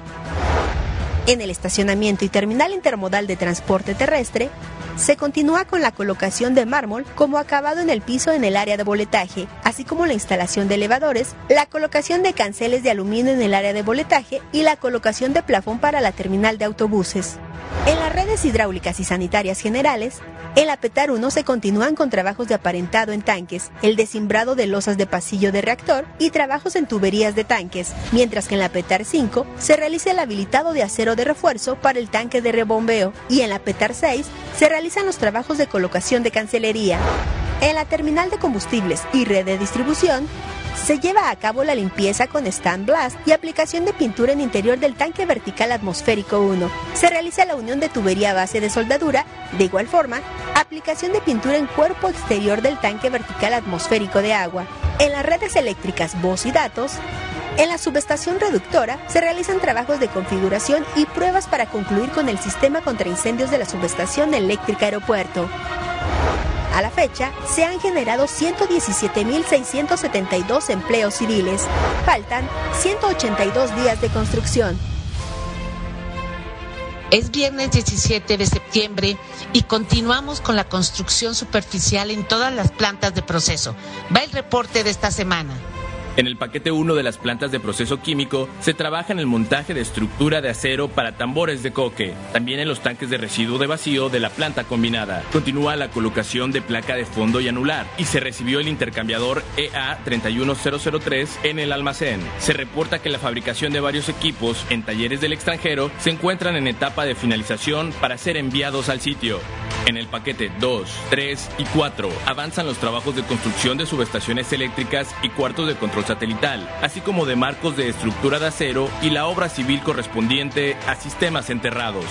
En el estacionamiento y terminal intermodal de transporte terrestre, se continúa con la colocación de mármol como acabado en el piso en el área de boletaje, así como la instalación de elevadores, la colocación de canceles de aluminio en el área de boletaje y la colocación de plafón para la terminal de autobuses. En las redes hidráulicas y sanitarias generales, en la PETAR 1 se continúan con trabajos de aparentado en tanques, el desimbrado de losas de pasillo de reactor y trabajos en tuberías de tanques, mientras que en la PETAR 5 se realiza el habilitado de acero de refuerzo para el tanque de rebombeo y en la PETAR 6 se realizan los trabajos de colocación de cancelería. En la terminal de combustibles y red de distribución, se lleva a cabo la limpieza con stand blast y aplicación de pintura en interior del tanque vertical atmosférico 1. Se realiza la unión de tubería base de soldadura, de igual forma, aplicación de pintura en cuerpo exterior del tanque vertical atmosférico de agua. En las redes eléctricas voz y datos, en la subestación reductora se realizan trabajos de configuración y pruebas para concluir con el sistema contra incendios de la subestación eléctrica aeropuerto. A la fecha, se han generado 117.672 empleos civiles. Faltan 182 días de construcción. Es viernes 17 de septiembre y continuamos con la construcción superficial en todas las plantas de proceso. Va el reporte de esta semana. En el paquete 1 de las plantas de proceso químico se trabaja en el montaje de estructura de acero para tambores de coque, también en los tanques de residuo de vacío de la planta combinada. Continúa la colocación de placa de fondo y anular y se recibió el intercambiador E EA31003 en el almacén. Se reporta que la fabricación de varios equipos en talleres del extranjero se encuentran en etapa de finalización para ser enviados al sitio. En el paquete 2, 3 y 4 avanzan los trabajos de construcción de subestaciones eléctricas y cuartos de control satelital, así como de marcos de estructura de acero y la obra civil correspondiente a sistemas enterrados.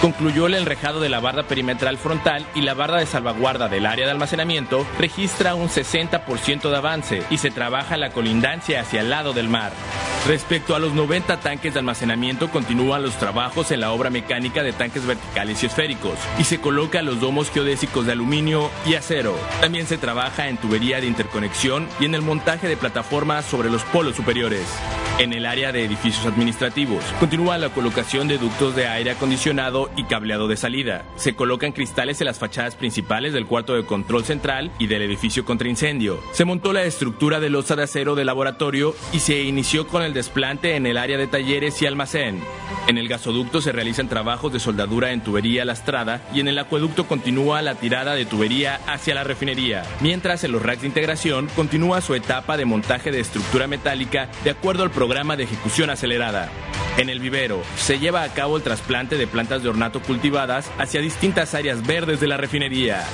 Concluyó el enrejado de la barda perimetral frontal y la barda de salvaguarda del área de almacenamiento registra un 60% de avance y se trabaja la colindancia hacia el lado del mar. Respecto a los 90 tanques de almacenamiento, continúan los trabajos en la obra mecánica de tanques verticales y esféricos y se colocan los domos geodésicos de aluminio y acero. También se trabaja en tubería de interconexión y en el montaje de plataformas sobre los polos superiores. En el área de edificios administrativos, continúa la colocación de ductos de aire acondicionado y cableado de salida. Se colocan cristales en las fachadas principales del cuarto de control central y del edificio contra incendio. Se montó la estructura de losa de acero de laboratorio y se inició con el desplante en el área de talleres y almacén. En el gasoducto se realizan trabajos de soldadura en tubería lastrada y en el acueducto continúa la tirada de tubería hacia la refinería, mientras en los racks de integración continúa su etapa de montaje de estructura metálica de acuerdo al programa de ejecución acelerada. En el vivero se lleva a cabo el trasplante de plantas de ornato cultivadas hacia distintas áreas verdes de la refinería.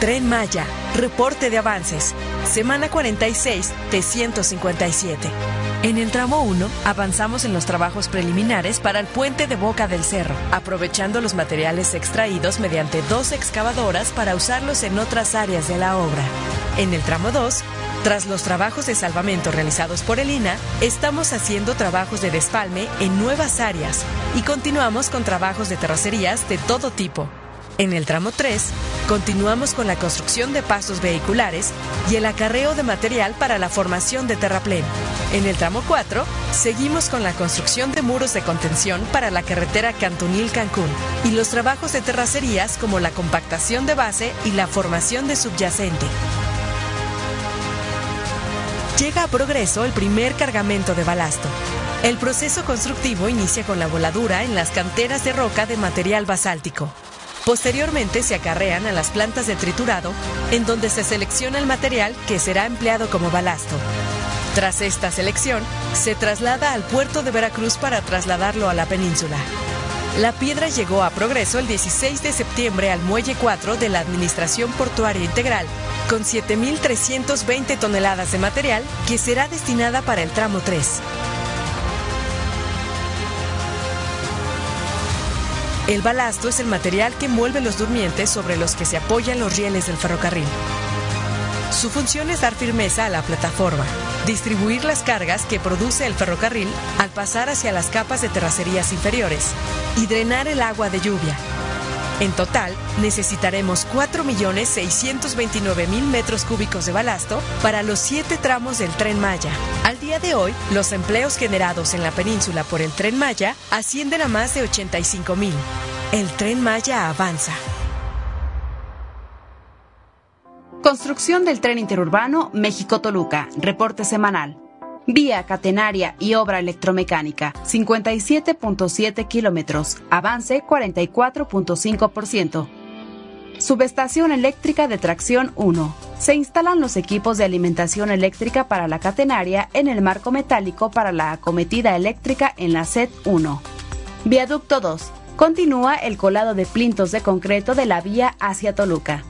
Tren Maya, reporte de avances, semana 46 de 157. En el tramo 1 avanzamos en los trabajos preliminares para el puente de Boca del Cerro, aprovechando los materiales extraídos mediante dos excavadoras para usarlos en otras áreas de la obra. En el tramo 2, tras los trabajos de salvamento realizados por el INA, estamos haciendo trabajos de despalme en nuevas áreas y continuamos con trabajos de terracerías de todo tipo. En el tramo 3, continuamos con la construcción de pasos vehiculares y el acarreo de material para la formación de terraplén. En el tramo 4, seguimos con la construcción de muros de contención para la carretera Cantunil-Cancún y los trabajos de terracerías como la compactación de base y la formación de subyacente. Llega a progreso el primer cargamento de balasto. El proceso constructivo inicia con la voladura en las canteras de roca de material basáltico. Posteriormente se acarrean a las plantas de triturado, en donde se selecciona el material que será empleado como balasto. Tras esta selección, se traslada al puerto de Veracruz para trasladarlo a la península. La piedra llegó a progreso el 16 de septiembre al muelle 4 de la Administración Portuaria Integral, con 7.320 toneladas de material que será destinada para el tramo 3. El balasto es el material que envuelve los durmientes sobre los que se apoyan los rieles del ferrocarril. Su función es dar firmeza a la plataforma, distribuir las cargas que produce el ferrocarril al pasar hacia las capas de terracerías inferiores y drenar el agua de lluvia. En total, necesitaremos 4.629.000 metros cúbicos de balasto para los siete tramos del tren Maya. Día de hoy, los empleos generados en la península por el tren Maya ascienden a más de 85.000. El tren Maya avanza. Construcción del tren interurbano México-Toluca. Reporte semanal. Vía catenaria y obra electromecánica, 57.7 kilómetros. Avance 44.5%. Subestación eléctrica de tracción 1. Se instalan los equipos de alimentación eléctrica para la catenaria en el marco metálico para la acometida eléctrica en la SET 1. Viaducto 2. Continúa el colado de plintos de concreto de la vía hacia Toluca.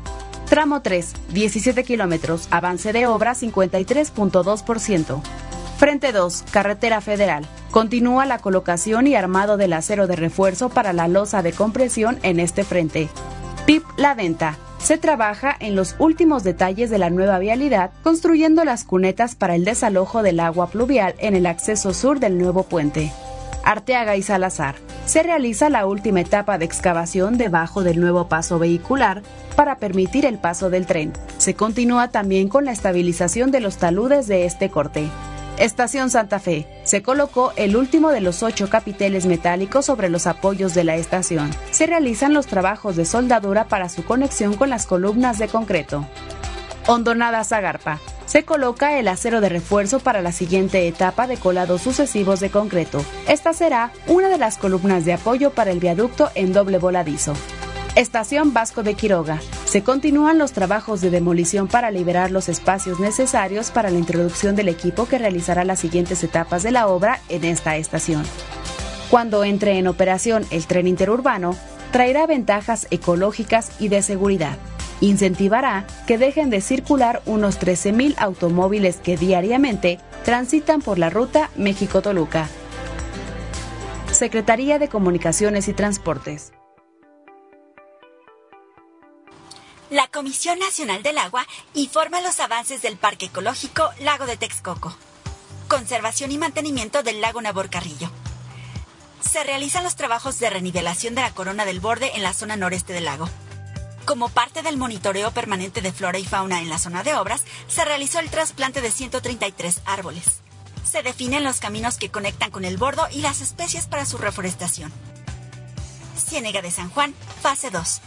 Tramo 3, 17 kilómetros, avance de obra 53.2%. Frente 2, Carretera Federal. Continúa la colocación y armado del acero de refuerzo para la losa de compresión en este frente. PIP La Venta. Se trabaja en los últimos detalles de la nueva vialidad, construyendo las cunetas para el desalojo del agua pluvial en el acceso sur del nuevo puente. Arteaga y Salazar. Se realiza la última etapa de excavación debajo del nuevo paso vehicular para permitir el paso del tren. Se continúa también con la estabilización de los taludes de este corte. Estación Santa Fe. Se colocó el último de los ocho capiteles metálicos sobre los apoyos de la estación. Se realizan los trabajos de soldadura para su conexión con las columnas de concreto. Hondonada Zagarpa. Se coloca el acero de refuerzo para la siguiente etapa de colados sucesivos de concreto. Esta será una de las columnas de apoyo para el viaducto en doble voladizo. Estación Vasco de Quiroga. Se continúan los trabajos de demolición para liberar los espacios necesarios para la introducción del equipo que realizará las siguientes etapas de la obra en esta estación. Cuando entre en operación el tren interurbano, traerá ventajas ecológicas y de seguridad. Incentivará que dejen de circular unos 13.000 automóviles que diariamente transitan por la ruta México-Toluca. Secretaría de Comunicaciones y Transportes. La Comisión Nacional del Agua informa los avances del Parque Ecológico Lago de Texcoco. Conservación y mantenimiento del lago Naborcarrillo. Se realizan los trabajos de renivelación de la corona del borde en la zona noreste del lago. Como parte del monitoreo permanente de flora y fauna en la zona de obras, se realizó el trasplante de 133 árboles. Se definen los caminos que conectan con el bordo y las especies para su reforestación. Ciénega de San Juan, fase 2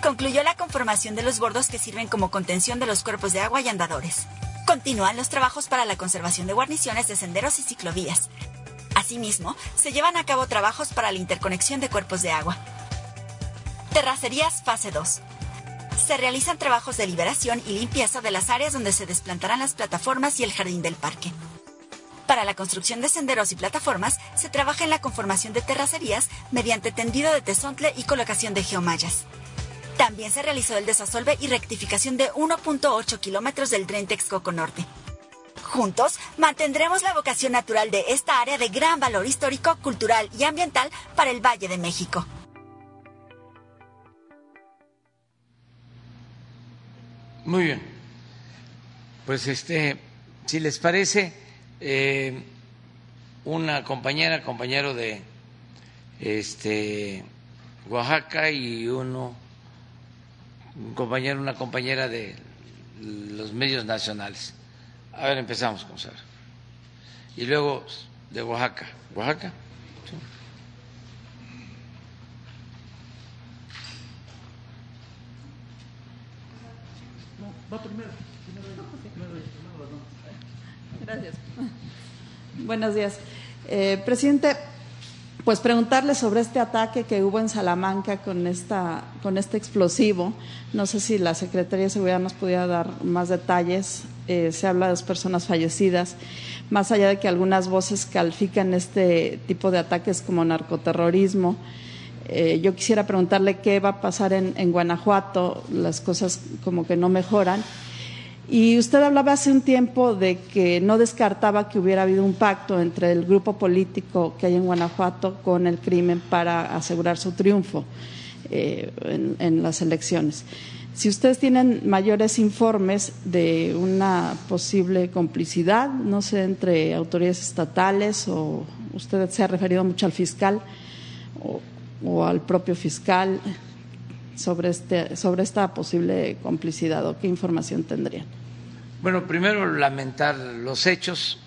concluyó la conformación de los bordos que sirven como contención de los cuerpos de agua y andadores. Continúan los trabajos para la conservación de guarniciones de senderos y ciclovías. Asimismo, se llevan a cabo trabajos para la interconexión de cuerpos de agua. Terracerías fase 2. Se realizan trabajos de liberación y limpieza de las áreas donde se desplantarán las plataformas y el jardín del parque. Para la construcción de senderos y plataformas, se trabaja en la conformación de terracerías mediante tendido de tesontle y colocación de geomallas. También se realizó el desasolve y rectificación de 1.8 kilómetros del tren Texcoco Norte. Juntos mantendremos la vocación natural de esta área de gran valor histórico, cultural y ambiental para el Valle de México. Muy bien. Pues este, si les parece, eh, una compañera, compañero de este Oaxaca y uno, un compañero, una compañera de los medios nacionales. A ver, empezamos con Sara. Y luego de Oaxaca. ¿Oaxaca? Sí. No, va primero. Gracias. Buenos días. Eh, presidente, pues preguntarle sobre este ataque que hubo en Salamanca con, esta, con este explosivo. No sé si la Secretaría de Seguridad nos pudiera dar más detalles. Eh, se habla de dos personas fallecidas. Más allá de que algunas voces califican este tipo de ataques como narcoterrorismo, eh, yo quisiera preguntarle qué va a pasar en, en Guanajuato. Las cosas como que no mejoran. Y usted hablaba hace un tiempo de que no descartaba que hubiera habido un pacto entre el grupo político que hay en Guanajuato con el crimen para asegurar su triunfo eh, en, las elecciones. Si ustedes tienen mayores informes de una posible complicidad, no sé, entre autoridades estatales o usted se ha referido mucho al fiscal o, o al propio fiscal sobre, este, sobre esta posible complicidad o qué información tendrían. Bueno, primero lamentar los hechos,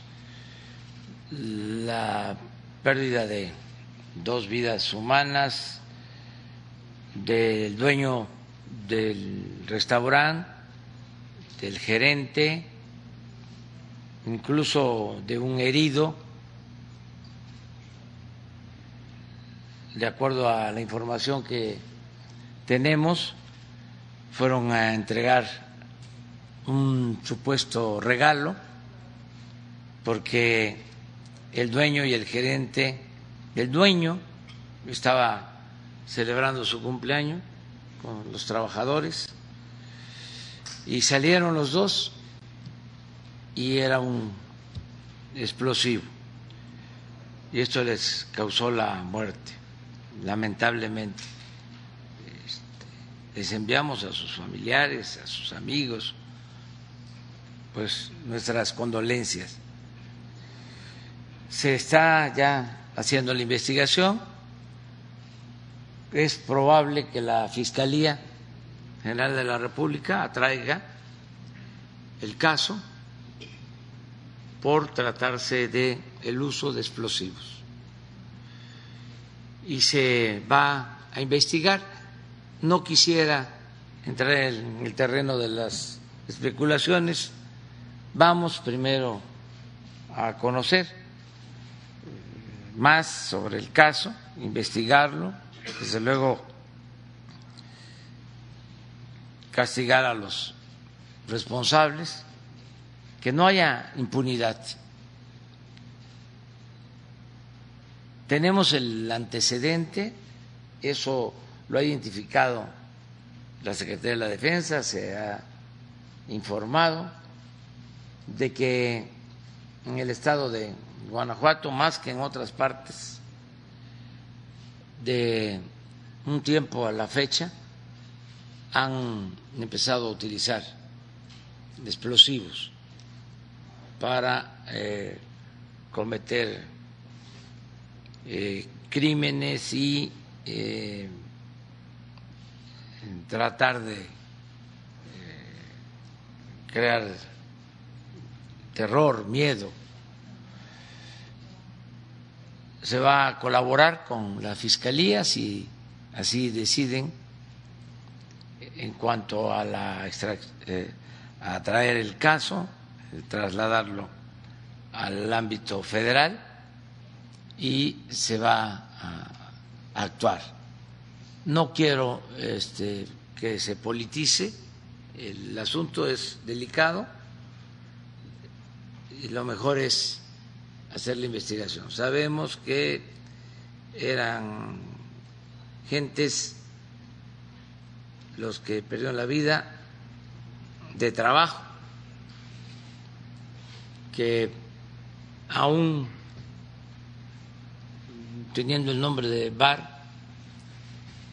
la pérdida de dos vidas humanas, del dueño del restaurante, del gerente, incluso de un herido, de acuerdo a la información que tenemos, fueron a entregar un supuesto regalo porque el dueño y el gerente del dueño estaba celebrando su cumpleaños con los trabajadores y salieron los dos y era un explosivo. Y esto les causó la muerte lamentablemente. Este, les enviamos a sus familiares a sus amigos pues nuestras condolencias. Se está ya haciendo la investigación. Es probable que la Fiscalía General de la República atraiga el caso por tratarse de el uso de explosivos. Y se va a investigar. No quisiera entrar en el terreno de las especulaciones Vamos primero a conocer más sobre el caso, investigarlo, desde luego castigar a los responsables, que no haya impunidad. Tenemos el antecedente, eso lo ha identificado la Secretaría de la Defensa, se ha informado de que en el estado de Guanajuato, más que en otras partes, de un tiempo a la fecha, han empezado a utilizar explosivos para eh, cometer eh, crímenes y eh, tratar de crear terror, miedo. Se va a colaborar con la Fiscalía si así deciden en cuanto a, la eh, a traer el caso trasladarlo al ámbito federal y se va a actuar. No quiero este, que se politice, el asunto es delicado y lo mejor es hacer la investigación. Sabemos que eran gentes los que perdieron la vida de trabajo, que aún teniendo el nombre de bar,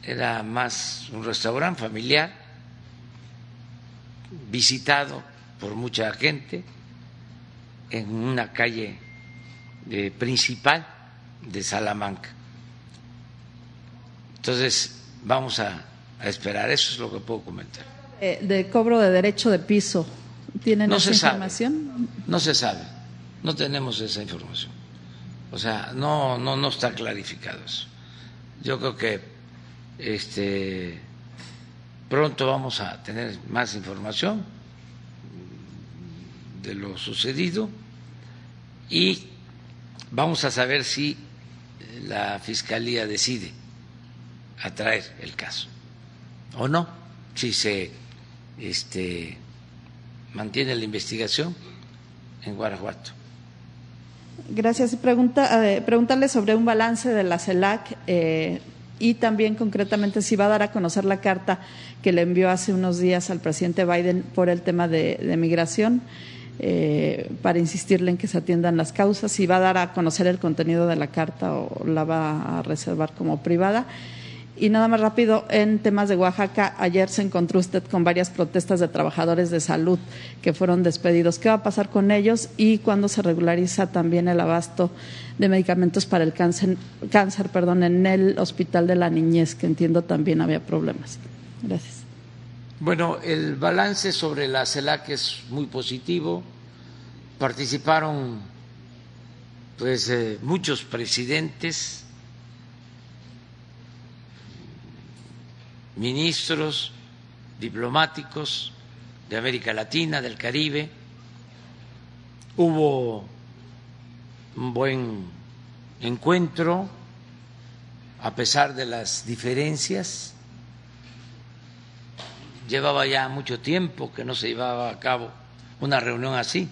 era más un restaurante familiar, visitado por mucha gente en una calle eh, principal de Salamanca. Entonces, vamos a, esperar, eso es lo que puedo comentar. Eh, de cobro de derecho de piso, ¿tienen esa información? no se sabe, no tenemos esa información. O sea, no, no, no está clarificado eso. Yo creo que este, pronto vamos a tener más información de lo sucedido y vamos a saber si la Fiscalía decide atraer el caso o no, si se este, mantiene la investigación en Guanajuato. Gracias. Pregunta, preguntarle sobre un balance de la CELAC eh, y también concretamente si va a dar a conocer la carta que le envió hace unos días al presidente Biden por el tema de, migración. Eh, para insistirle en que se atiendan las causas, si va a dar a conocer el contenido de la carta o la va a reservar como privada. Y nada más rápido, en temas de Oaxaca, ayer se encontró usted con varias protestas de trabajadores de salud que fueron despedidos. ¿Qué va a pasar con ellos y cuándo se regulariza también el abasto de medicamentos para el cáncer, cáncer perdón, en el Hospital de la Niñez, que entiendo también había problemas? Gracias. Bueno, el balance sobre la CELAC es muy positivo. Participaron pues eh, muchos presidentes ministros diplomáticos de América Latina, del Caribe. Hubo un buen encuentro a pesar de las diferencias. Llevaba ya mucho tiempo que no se llevaba a cabo una reunión así,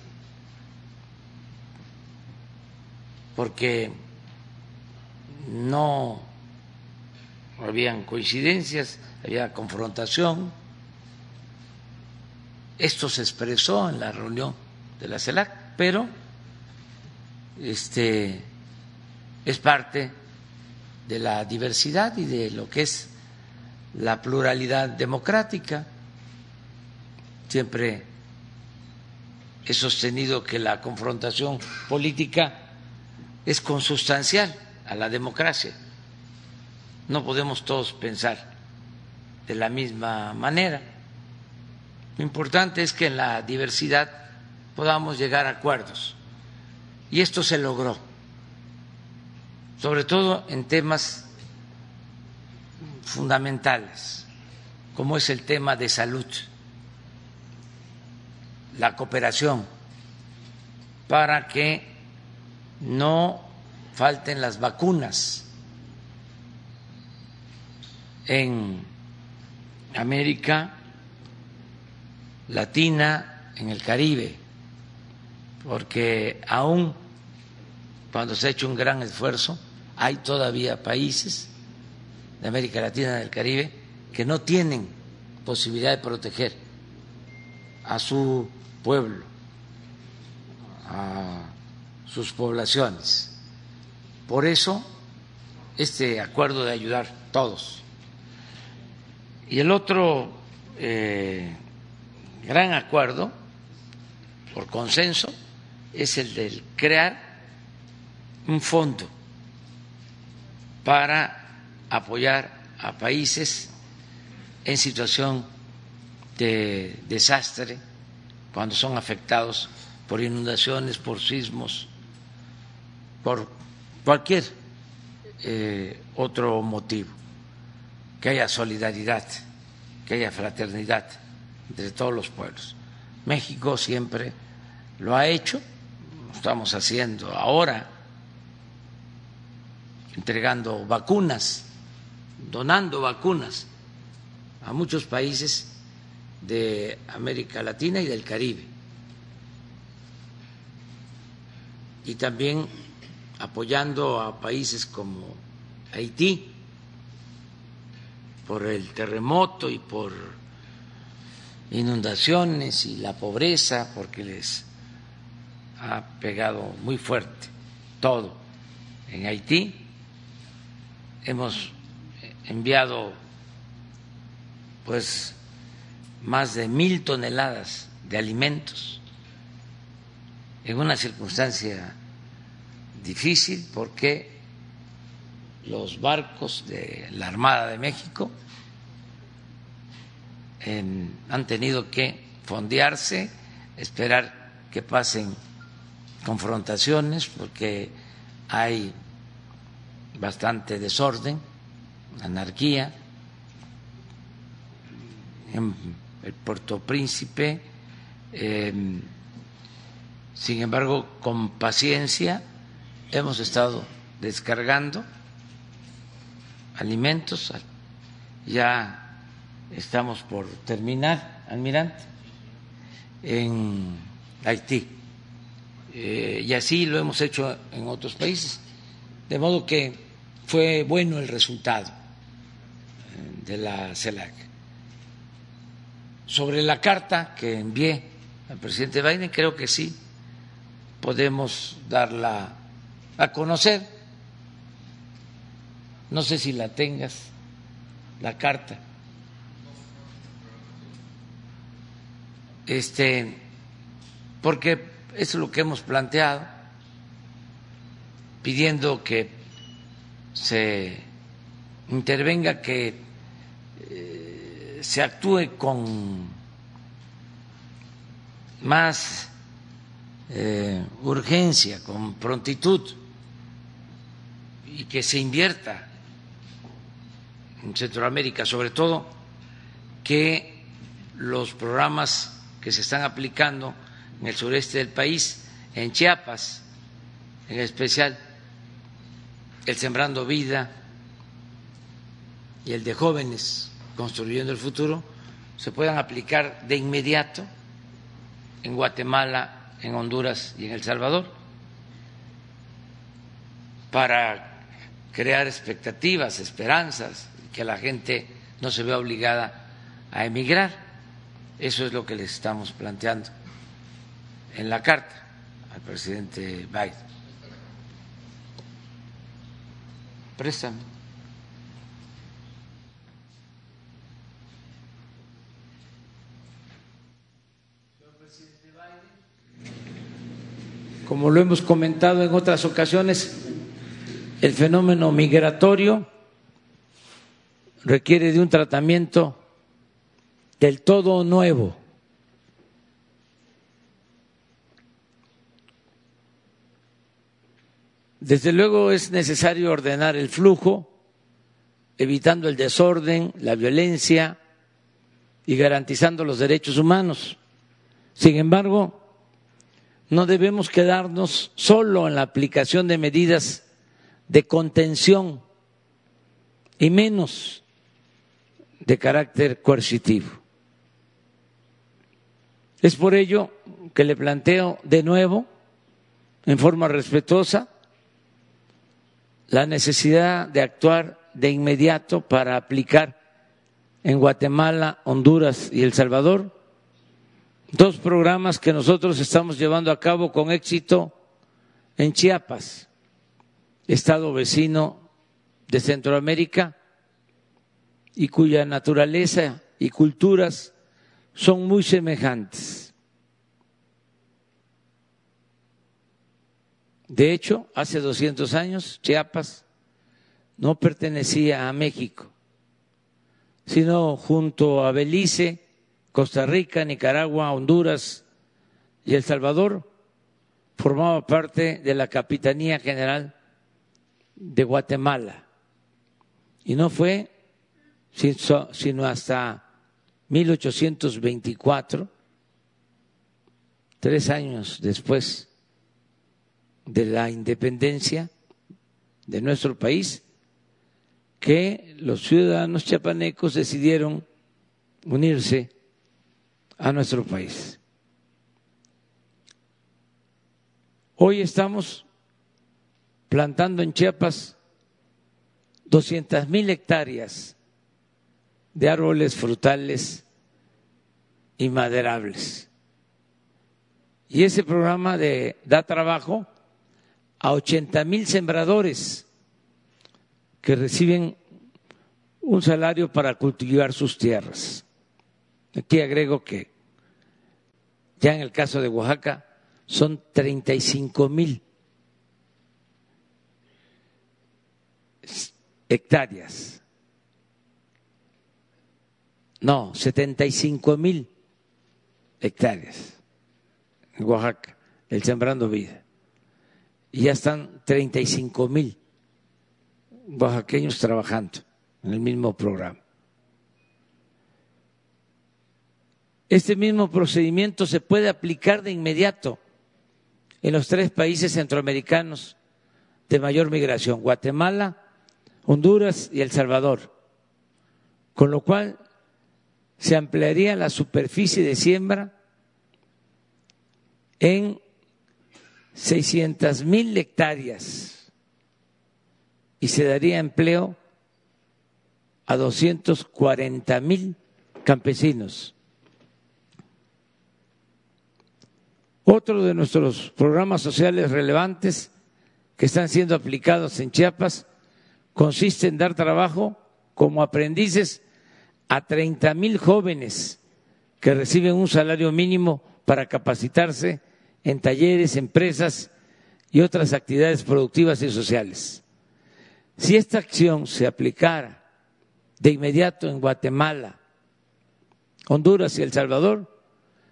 porque no habían coincidencias, había confrontación. Esto se expresó en la reunión de la CELAC, pero este es parte de la diversidad y de lo que es la pluralidad democrática. Siempre he sostenido que la confrontación política es consustancial a la democracia. No podemos todos pensar de la misma manera. Lo importante es que en la diversidad podamos llegar a acuerdos. Y esto se logró, sobre todo en temas fundamentales, como es el tema de salud, la cooperación, para que no falten las vacunas en América Latina, en el Caribe, porque aún cuando se ha hecho un gran esfuerzo, hay todavía países de América Latina del Caribe que no tienen posibilidad de proteger a su pueblo, a sus poblaciones. Por eso, este acuerdo de ayudar todos y el otro eh, gran acuerdo, por consenso, es el de crear un fondo para apoyar a países en situación de desastre, cuando son afectados por inundaciones, por sismos, por cualquier eh, otro motivo que haya solidaridad, que haya fraternidad entre todos los pueblos. México siempre lo ha hecho, lo estamos haciendo ahora, entregando vacunas, donando vacunas a muchos países de América Latina y del Caribe. Y también apoyando a países como Haití por el terremoto y por inundaciones y la pobreza, porque les ha pegado muy fuerte todo en Haití. Hemos enviado pues más de mil toneladas de alimentos en una circunstancia difícil porque los barcos de la Armada de México han tenido que fondearse, esperar que pasen confrontaciones porque hay bastante desorden, anarquía en el Puerto Príncipe. Em, sin embargo, con paciencia hemos estado descargando alimentos. Ya estamos por terminar, almirante, en Haití. Eh, y así lo hemos hecho en otros países. De modo que fue bueno el resultado de la CELAC. Sobre la carta que envié al presidente Biden, creo que sí podemos darla a conocer no sé si la tengas, la carta. Este, porque es lo que hemos planteado, pidiendo que se intervenga, que eh, se actúe con más eh, urgencia, con prontitud y que se invierta en Centroamérica, sobre todo que los programas que se están aplicando en el sureste del país, en Chiapas en especial, el Sembrando Vida y el de jóvenes construyendo el futuro, se puedan aplicar de inmediato en Guatemala, en Honduras y en El Salvador, para crear expectativas, esperanzas que la gente no se vea obligada a emigrar. Eso es lo que les estamos planteando en la carta al presidente Biden. Préstame. Como lo hemos comentado en otras ocasiones, el fenómeno migratorio requiere de un tratamiento del todo nuevo. Desde luego es necesario ordenar el flujo, evitando el desorden, la violencia y garantizando los derechos humanos. Sin embargo, no debemos quedarnos solo en la aplicación de medidas de contención y menos de carácter coercitivo. Es por ello que le planteo de nuevo, en forma respetuosa, la necesidad de actuar de inmediato para aplicar en Guatemala, Honduras y El Salvador dos programas que nosotros estamos llevando a cabo con éxito en Chiapas, estado vecino de Centroamérica, y cuya naturaleza y culturas son muy semejantes. De hecho, hace 200 años Chiapas no pertenecía a México, sino junto a Belice, Costa Rica, Nicaragua, Honduras y El Salvador, formaba parte de la Capitanía General de Guatemala. Y no fue sino hasta 1824 tres años después de la independencia de nuestro país, que los ciudadanos chiapanecos decidieron unirse a nuestro país. Hoy estamos plantando en Chiapas 200 mil hectáreas de árboles frutales y maderables. Y ese programa da trabajo a 80 mil sembradores que reciben un salario para cultivar sus tierras. Aquí agrego que ya en el caso de Oaxaca son 35 mil hectáreas. No, 75 mil hectáreas en Oaxaca, el Sembrando Vida. Y ya están 35 mil oaxaqueños trabajando en el mismo programa. Este mismo procedimiento se puede aplicar de inmediato en los tres países centroamericanos de mayor migración, Guatemala, Honduras y El Salvador, con lo cual se ampliaría la superficie de siembra en 600 mil hectáreas y se daría empleo a 240 mil campesinos. Otro de nuestros programas sociales relevantes que están siendo aplicados en Chiapas consiste en dar trabajo como aprendices a 30 mil jóvenes que reciben un salario mínimo para capacitarse en talleres, empresas y otras actividades productivas y sociales. Si esta acción se aplicara de inmediato en Guatemala, Honduras y El Salvador,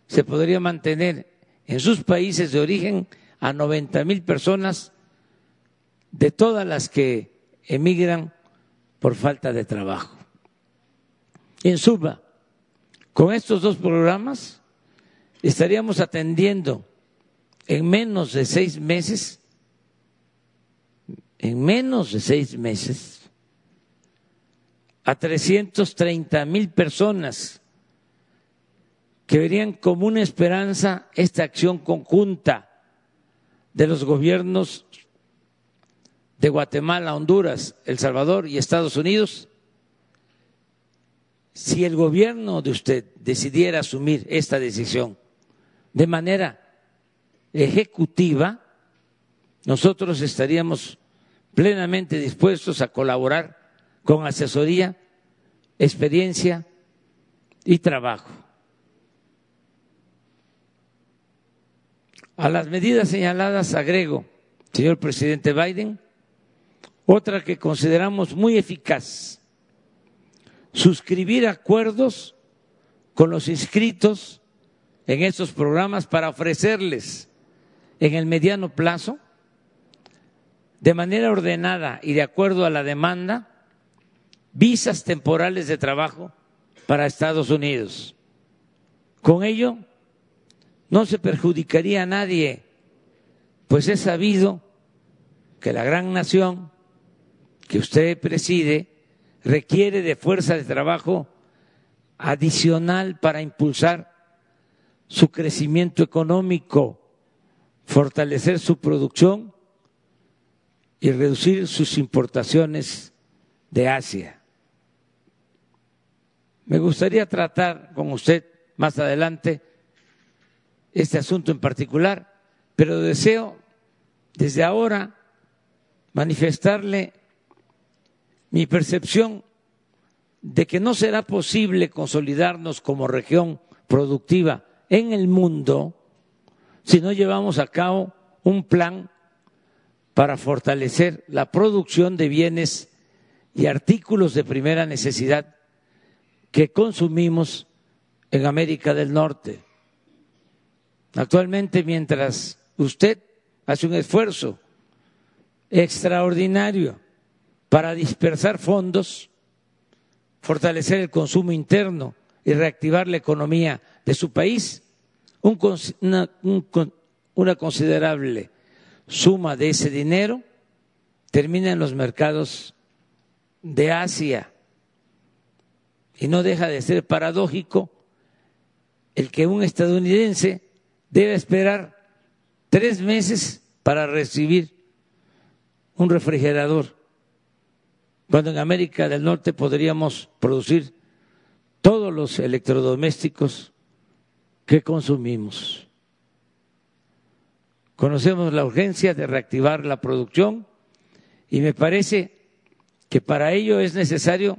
se podría mantener en sus países de origen a 90 mil personas de todas las que emigran por falta de trabajo. En suma, con estos dos programas estaríamos atendiendo en menos de seis meses, en menos de seis meses, a 330 mil personas que verían como una esperanza esta acción conjunta de los gobiernos de Guatemala, Honduras, El Salvador y Estados Unidos, si el gobierno de usted decidiera asumir esta decisión de manera ejecutiva, nosotros estaríamos plenamente dispuestos a colaborar con asesoría, experiencia y trabajo. A las medidas señaladas agrego, señor presidente Biden, otra que consideramos muy eficaz, suscribir acuerdos con los inscritos en estos programas para ofrecerles en el mediano plazo, de manera ordenada y de acuerdo a la demanda, visas temporales de trabajo para Estados Unidos. Con ello, no se perjudicaría a nadie, pues es sabido que la gran nación que usted preside requiere de fuerza de trabajo adicional para impulsar su crecimiento económico, fortalecer su producción y reducir sus importaciones de Asia. Me gustaría tratar con usted más adelante este asunto en particular, pero deseo desde ahora manifestarle mi percepción de que no será posible consolidarnos como región productiva en el mundo si no llevamos a cabo un plan para fortalecer la producción de bienes y artículos de primera necesidad que consumimos en América del Norte. Actualmente, mientras usted hace un esfuerzo extraordinario para dispersar fondos, fortalecer el consumo interno y reactivar la economía de su país, una, considerable suma de ese dinero termina en los mercados de Asia. Y no deja de ser paradójico el que un estadounidense debe esperar tres meses para recibir un refrigerador, cuando en América del Norte podríamos producir todos los electrodomésticos que consumimos. Conocemos la urgencia de reactivar la producción y me parece que para ello es necesario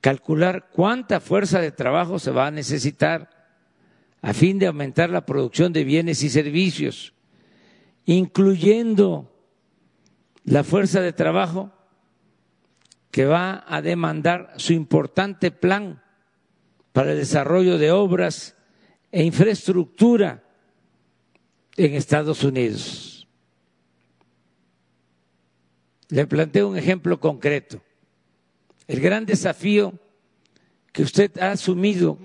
calcular cuánta fuerza de trabajo se va a necesitar a fin de aumentar la producción de bienes y servicios, incluyendo la fuerza de trabajo que va a demandar su importante plan para el desarrollo de obras e infraestructura en Estados Unidos. Le planteo un ejemplo concreto. El gran desafío que usted ha asumido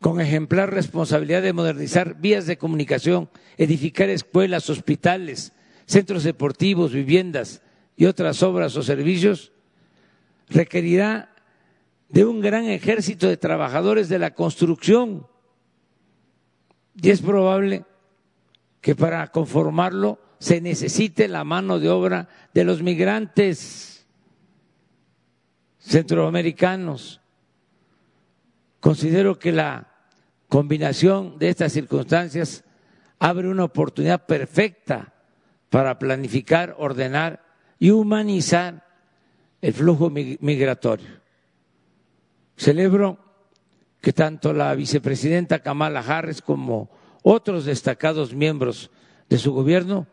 con ejemplar responsabilidad de modernizar vías de comunicación, edificar escuelas, hospitales, centros deportivos, viviendas y otras obras o servicios, requerirá de un gran ejército de trabajadores de la construcción. Y es probable que para conformarlo se necesite la mano de obra de los migrantes centroamericanos. Considero que la combinación de estas circunstancias abre una oportunidad perfecta para planificar, ordenar y humanizar el flujo migratorio. Celebro que tanto la vicepresidenta Kamala Harris como otros destacados miembros de su gobierno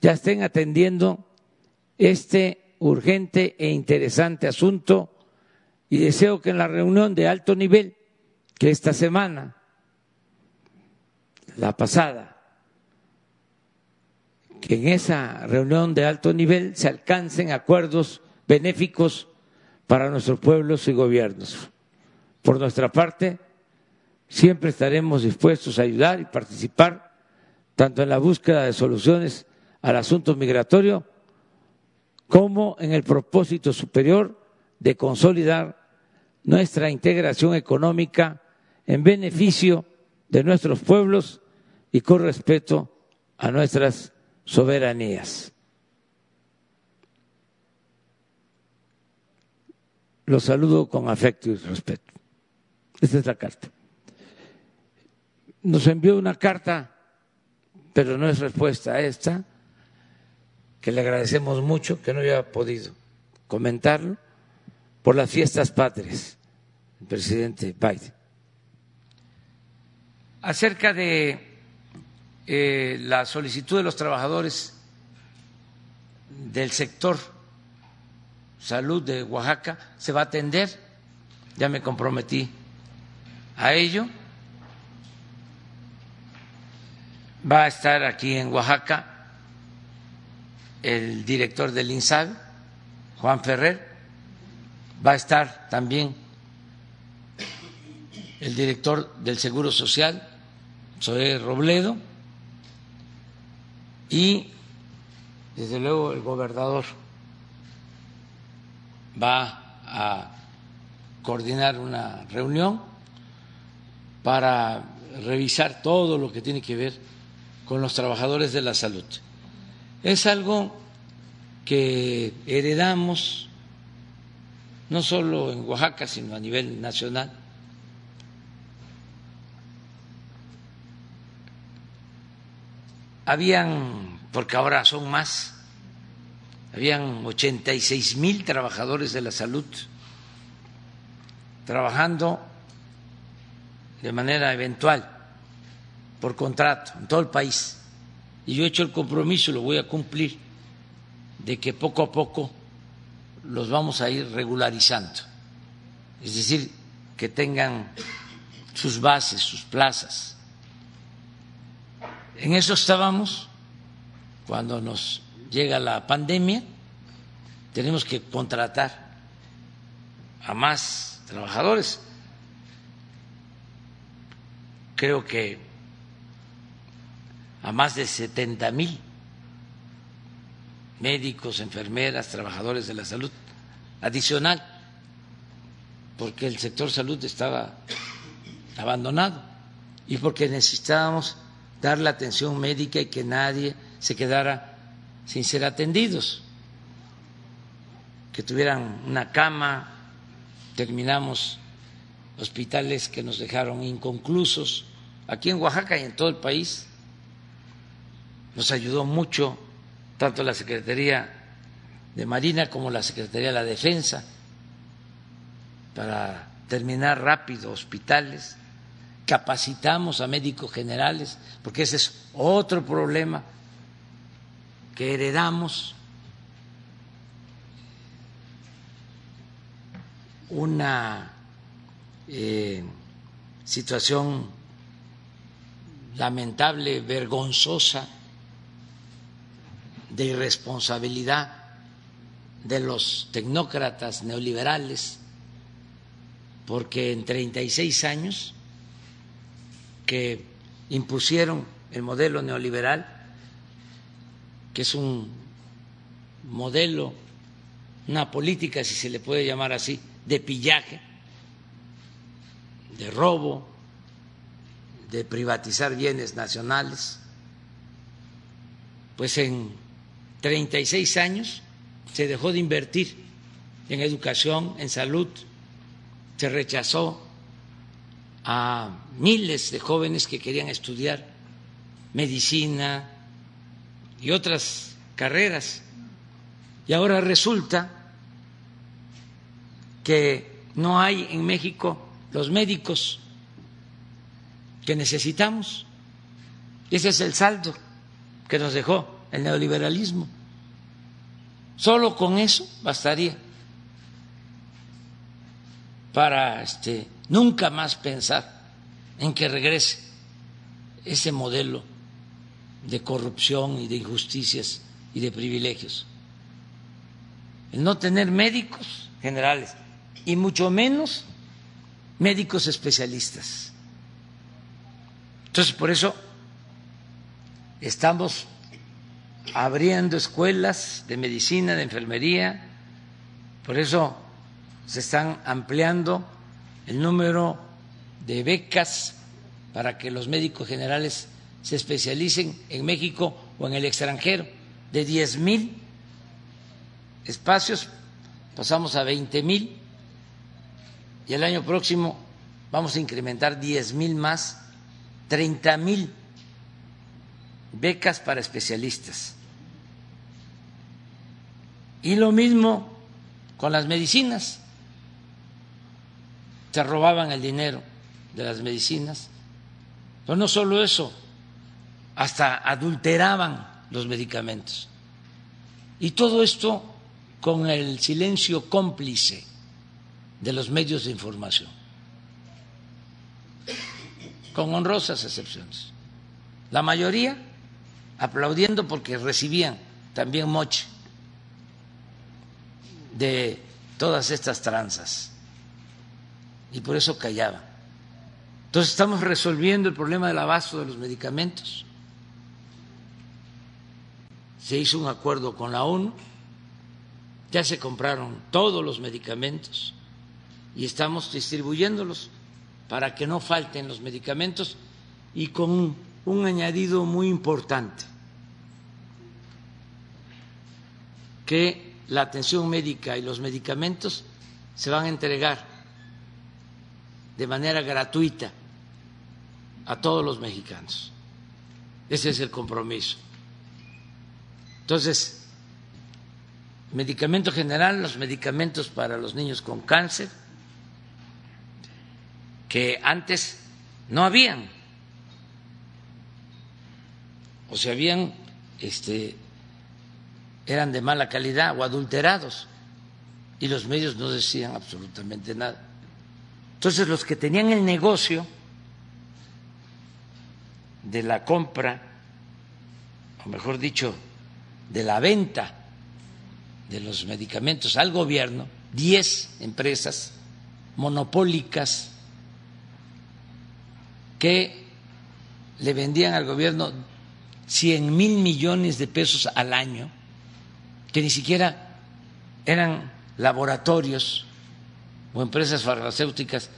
ya estén atendiendo este urgente e interesante asunto y deseo que en la reunión de alto nivel que esta semana, la pasada, que en esa reunión de alto nivel se alcancen acuerdos benéficos para nuestros pueblos y gobiernos. Por nuestra parte, siempre estaremos dispuestos a ayudar y participar tanto en la búsqueda de soluciones al asunto migratorio como en el propósito superior de consolidar nuestra integración económica en beneficio de nuestros pueblos y con respeto a nuestras soberanías. Los saludo con afecto y respeto. Esta es la carta. Nos envió una carta, pero no es respuesta a esta, que le agradecemos mucho, que no haya podido comentarlo, por las fiestas patrias, el presidente Biden. Acerca de eh, la solicitud de los trabajadores del sector salud de Oaxaca, se va a atender, ya me comprometí a ello. Va a estar aquí en Oaxaca el director del INSAB, Juan Ferrer. Va a estar también el director del Seguro Social, Zoé Robledo, y desde luego el gobernador va a coordinar una reunión para revisar todo lo que tiene que ver con los trabajadores de la salud. Es algo que heredamos no solo en Oaxaca, sino a nivel nacional. Habían, porque ahora son más, habían 86 mil trabajadores de la salud trabajando de manera eventual, por contrato, en todo el país. Y yo he hecho el compromiso, lo voy a cumplir, de que poco a poco los vamos a ir regularizando. Es decir, que tengan sus bases, sus plazas. En eso estábamos. Cuando nos llega la pandemia, tenemos que contratar a más trabajadores. Creo que a más de 70 mil médicos, enfermeras, trabajadores de la salud, adicional, porque el sector salud estaba abandonado y porque necesitábamos dar la atención médica y que nadie se quedara sin ser atendidos, que tuvieran una cama, terminamos hospitales que nos dejaron inconclusos aquí en Oaxaca y en todo el país. Nos ayudó mucho tanto la Secretaría de Marina como la Secretaría de la Defensa para terminar rápido hospitales, capacitamos a médicos generales, porque ese es otro problema que heredamos, una eh, situación lamentable, vergonzosa, de irresponsabilidad de los tecnócratas neoliberales, porque en 36 años que impusieron el modelo neoliberal, que es un modelo, una política, si se le puede llamar así, de pillaje, de robo, de privatizar bienes nacionales, pues en 36 años se dejó de invertir en educación, en salud, se rechazó a miles de jóvenes que querían estudiar medicina y otras carreras. Y ahora resulta que no hay en México los médicos que necesitamos. Ese es el saldo que nos dejó el neoliberalismo. Solo con eso bastaría para este, nunca más pensar en que regrese ese modelo de corrupción y de injusticias y de privilegios. El no tener médicos generales y mucho menos médicos especialistas. Entonces, por eso estamos abriendo escuelas de medicina, de enfermería, por eso se están ampliando el número de becas para que los médicos generales se especialicen en México o en el extranjero. De 10 mil espacios pasamos a 20 mil y el año próximo vamos a incrementar 10 mil más, 30 mil becas para especialistas. Y lo mismo con las medicinas. Se robaban el dinero de las medicinas. Pero no solo eso, hasta adulteraban los medicamentos. Y todo esto con el silencio cómplice de los medios de información, con honrosas excepciones. La mayoría aplaudiendo porque recibían también moche de todas estas tranzas y por eso callaban. Entonces estamos resolviendo el problema del abasto de los medicamentos. Se hizo un acuerdo con la ONU, ya se compraron todos los medicamentos y estamos distribuyéndolos para que no falten los medicamentos y con un añadido muy importante que la atención médica y los medicamentos se van a entregar de manera gratuita a todos los mexicanos. Ese es el compromiso. Entonces, medicamento general, los medicamentos para los niños con cáncer, que antes no habían, o se habían este, eran de mala calidad o adulterados y los medios no decían absolutamente nada. Entonces los que tenían el negocio de la compra, o mejor dicho, de la venta de los medicamentos al gobierno, diez empresas monopólicas que le vendían al gobierno 100 mil millones de pesos al año, que ni siquiera eran laboratorios o empresas farmacéuticas,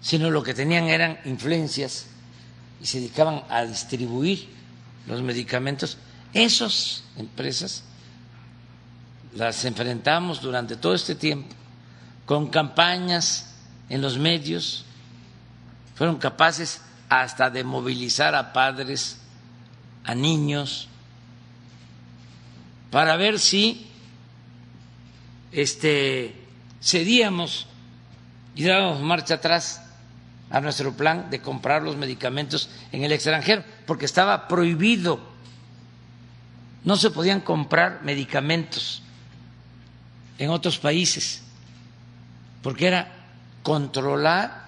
sino lo que tenían eran influencias y se dedicaban a distribuir los medicamentos. Esas empresas las enfrentamos durante todo este tiempo con campañas en los medios, fueron capaces hasta de movilizar a padres, a niños, para ver si este, cedíamos y dábamos marcha atrás a nuestro plan de comprar los medicamentos en el extranjero, porque estaba prohibido, no se podían comprar medicamentos en otros países, porque era controlar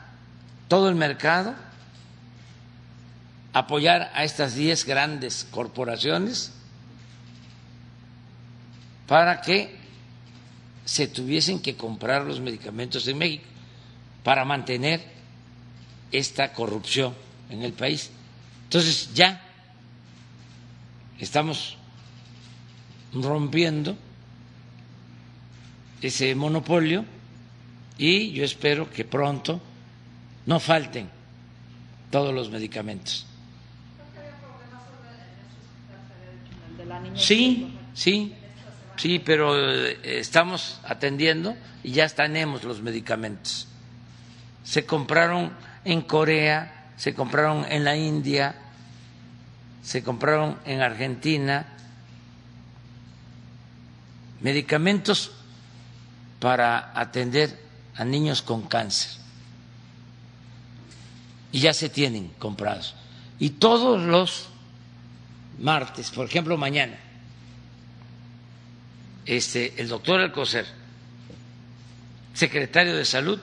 todo el mercado, apoyar a estas diez grandes corporaciones para que se tuviesen que comprar los medicamentos en México para mantener esta corrupción en el país. Entonces ya estamos rompiendo ese monopolio y yo espero que pronto no falten todos los medicamentos. Sí, sí, Sí, pero eh, estamos atendiendo y ya tenemos los medicamentos. Se compraron en Corea, se compraron en la India, se compraron en Argentina medicamentos para atender a niños con cáncer. Y ya se tienen comprados. Y todos los martes, por ejemplo mañana, este, el doctor Alcocer, secretario de Salud,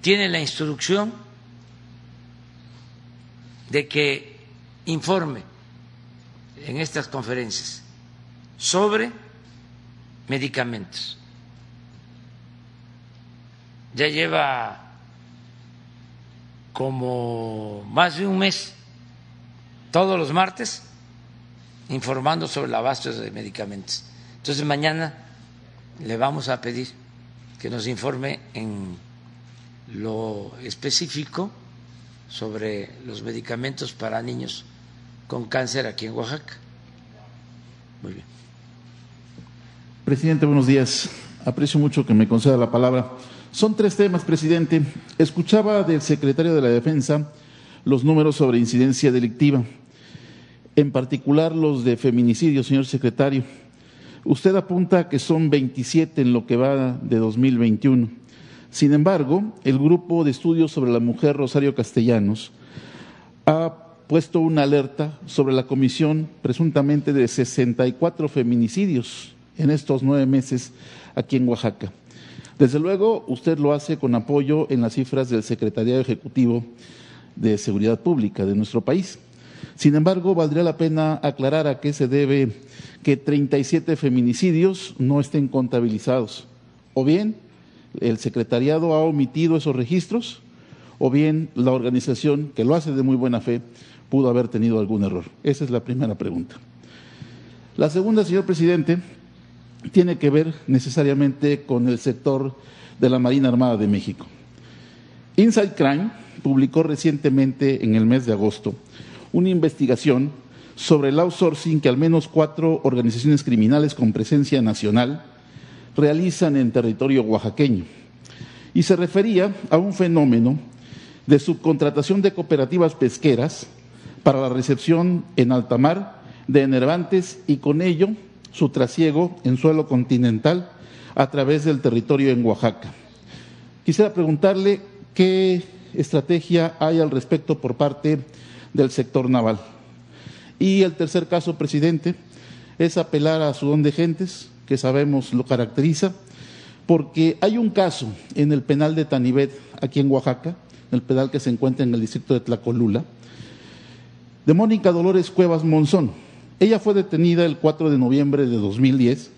tiene la instrucción de que informe en estas conferencias sobre medicamentos. Ya lleva como más de un mes, todos los martes, informando sobre el abasto de medicamentos. Entonces mañana le vamos a pedir que nos informe en lo específico sobre los medicamentos para niños con cáncer aquí en Oaxaca. Muy bien. Presidente, buenos días. Aprecio mucho que me conceda la palabra. Son tres temas, presidente. Escuchaba del secretario de la Defensa los números sobre incidencia delictiva, en particular los de feminicidio, señor secretario. Usted apunta que son 27 en lo que va de 2021. Sin embargo, el grupo de estudios sobre la mujer Rosario Castellanos ha puesto una alerta sobre la comisión presuntamente de 64 feminicidios en estos nueve meses aquí en Oaxaca. Desde luego, usted lo hace con apoyo en las cifras del Secretariado Ejecutivo de Seguridad Pública de nuestro país. Sin embargo, valdría la pena aclarar a qué se debe que 37 feminicidios no estén contabilizados. O bien el secretariado ha omitido esos registros, o bien la organización, que lo hace de muy buena fe, pudo haber tenido algún error. Esa es la primera pregunta. La segunda, señor presidente, tiene que ver necesariamente con el sector de la Marina Armada de México. Inside Crime publicó recientemente, en el mes de agosto, una investigación sobre el outsourcing que al menos cuatro organizaciones criminales con presencia nacional realizan en territorio oaxaqueño. Y se refería a un fenómeno de subcontratación de cooperativas pesqueras para la recepción en alta mar de enervantes y con ello su trasiego en suelo continental a través del territorio en Oaxaca. Quisiera preguntarle qué estrategia hay al respecto por parte del sector naval. Y el tercer caso, presidente, es apelar a su don de gentes, que sabemos lo caracteriza, porque hay un caso en el penal de Tanibet, aquí en Oaxaca, el penal que se encuentra en el distrito de Tlacolula, de Mónica Dolores Cuevas Monzón. Ella fue detenida el 4 de noviembre de 2010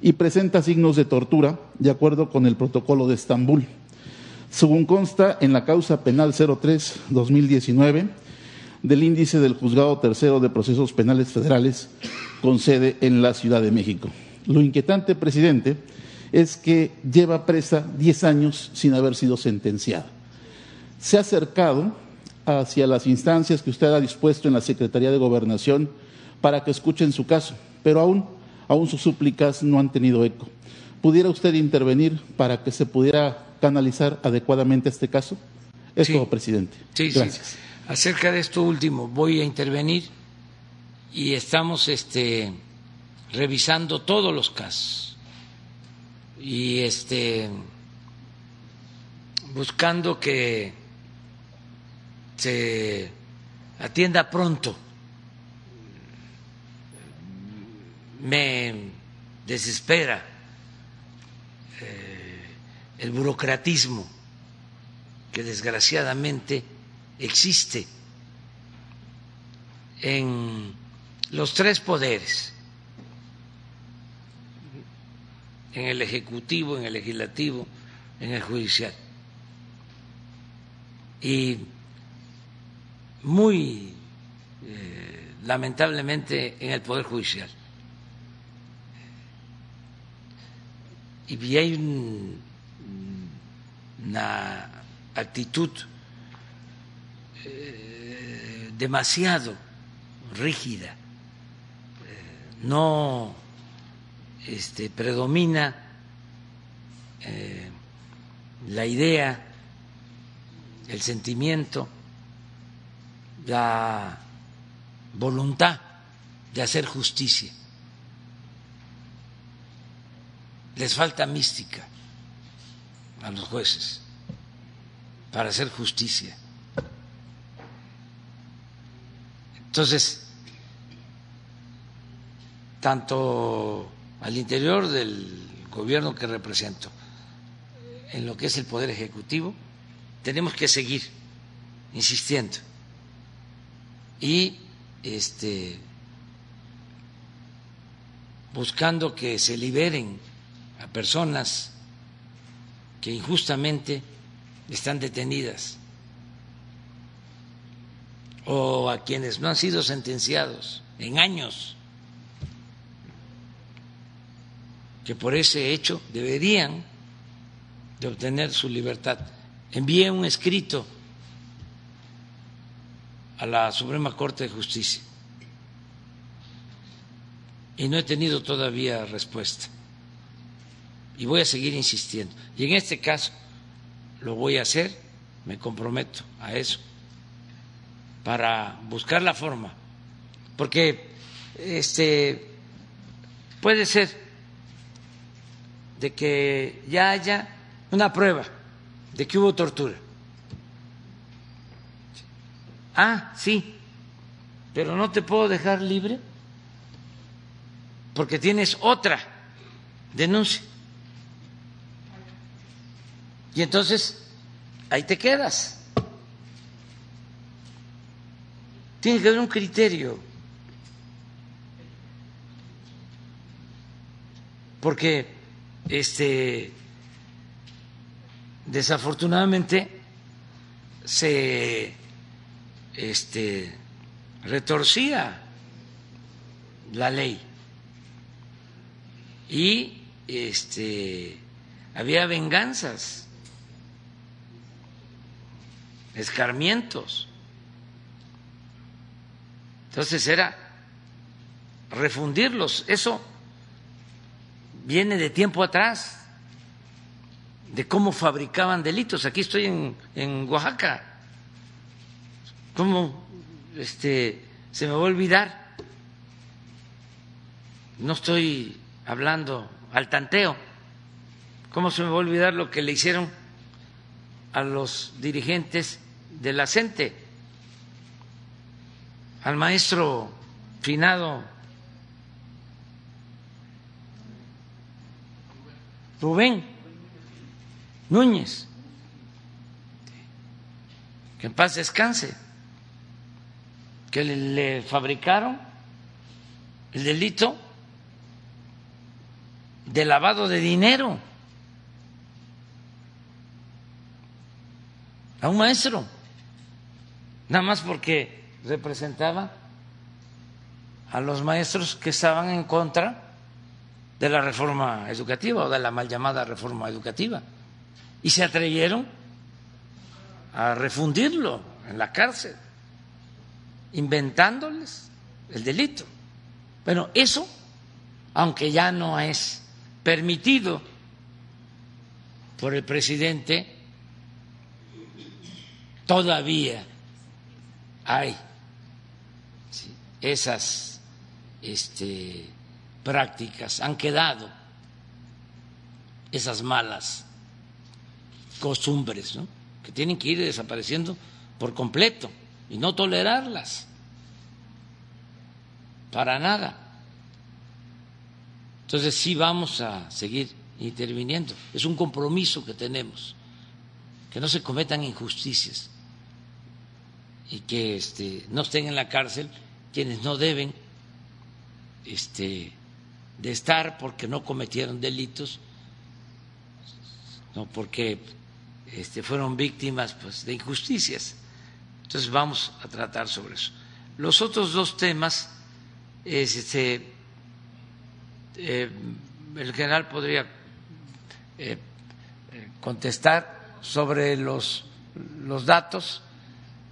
y presenta signos de tortura de acuerdo con el protocolo de Estambul. Según consta en la causa penal 03-2019, del índice del Juzgado Tercero de Procesos Penales Federales con sede en la Ciudad de México. Lo inquietante, presidente, es que lleva presa 10 años sin haber sido sentenciada. Se ha acercado hacia las instancias que usted ha dispuesto en la Secretaría de Gobernación para que escuchen su caso, pero aún, aún sus súplicas no han tenido eco. ¿Pudiera usted intervenir para que se pudiera canalizar adecuadamente este caso? Es Sí. todo, presidente. Sí, Gracias. sí. Acerca de esto último, voy a intervenir y estamos este, revisando todos los casos y este, buscando que se atienda pronto. Me desespera eh, el burocratismo que desgraciadamente existe en los tres poderes, en el Ejecutivo, en el Legislativo, en el Judicial. Y muy eh, lamentablemente en el Poder Judicial. Y hay un- una actitud eh, demasiado rígida, Eh, no este, predomina eh, la idea, el sentimiento, la voluntad de hacer justicia. Les falta mística a los jueces para hacer justicia. Entonces, tanto al interior del gobierno que represento, en lo que es el Poder Ejecutivo, tenemos que seguir insistiendo. Y este, buscando que se liberen a personas que injustamente están detenidas o a quienes no han sido sentenciados en años, que por ese hecho deberían de obtener su libertad. Envié un escrito a la Suprema Corte de Justicia y no he tenido todavía respuesta. Y voy a seguir insistiendo. Y en este caso lo voy a hacer, me comprometo a eso, para buscar la forma, porque este puede ser de que ya haya una prueba de que hubo tortura. Ah, sí, pero no te puedo dejar libre porque tienes otra denuncia. Y entonces ahí te quedas. Tiene que haber un criterio. Porque este desafortunadamente se este retorcía la ley. Y este había venganzas escarmientos. Entonces era refundirlos. Eso viene de tiempo atrás de cómo fabricaban delitos aquí estoy en, en Oaxaca cómo este se me va a olvidar no estoy hablando al tanteo. ¿Cómo se me va a olvidar lo que le hicieron a los dirigentes de la CENTE? Al maestro finado Rubén Núñez, que en paz descanse, que le, fabricaron el delito de lavado de dinero a un maestro, nada más porque representaba a los maestros que estaban en contra de la reforma educativa o de la mal llamada reforma educativa y se atrevieron a refundirlo en la cárcel, inventándoles el delito. Bueno, eso, aunque ya no es permitido por el presidente, todavía hay esas este, prácticas, han quedado esas malas costumbres, que tienen que ir desapareciendo por completo y no tolerarlas para nada. Entonces sí vamos a seguir interviniendo. Es un compromiso que tenemos, que no se cometan injusticias y que este, no estén en la cárcel quienes no deben este, de estar porque no cometieron delitos, no porque este, fueron víctimas pues, de injusticias. Entonces vamos a tratar sobre eso. Los otros dos temas, este, eh, el general podría eh, contestar sobre los, los datos,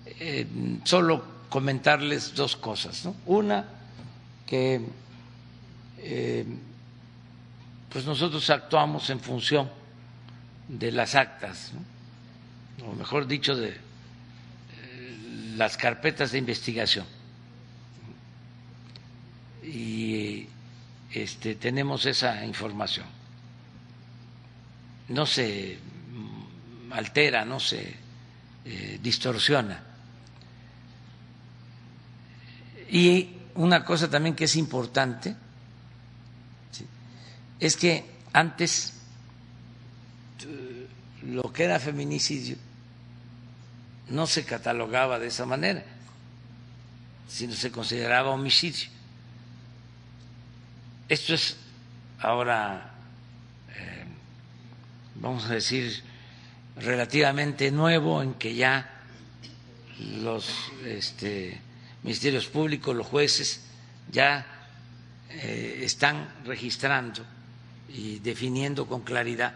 eh, solo comentarles dos cosas. ¿no? Una, que pues nosotros actuamos en función de las actas, o mejor dicho, de eh, las carpetas de investigación. Y este, tenemos esa información. No se altera, no se eh, distorsiona. Y una cosa también que es importante es que antes lo que era feminicidio no se catalogaba de esa manera, sino se consideraba homicidio. Esto es ahora, eh, vamos a decir, relativamente nuevo en que ya los este, ministerios públicos, los jueces, ya eh, están registrando y definiendo con claridad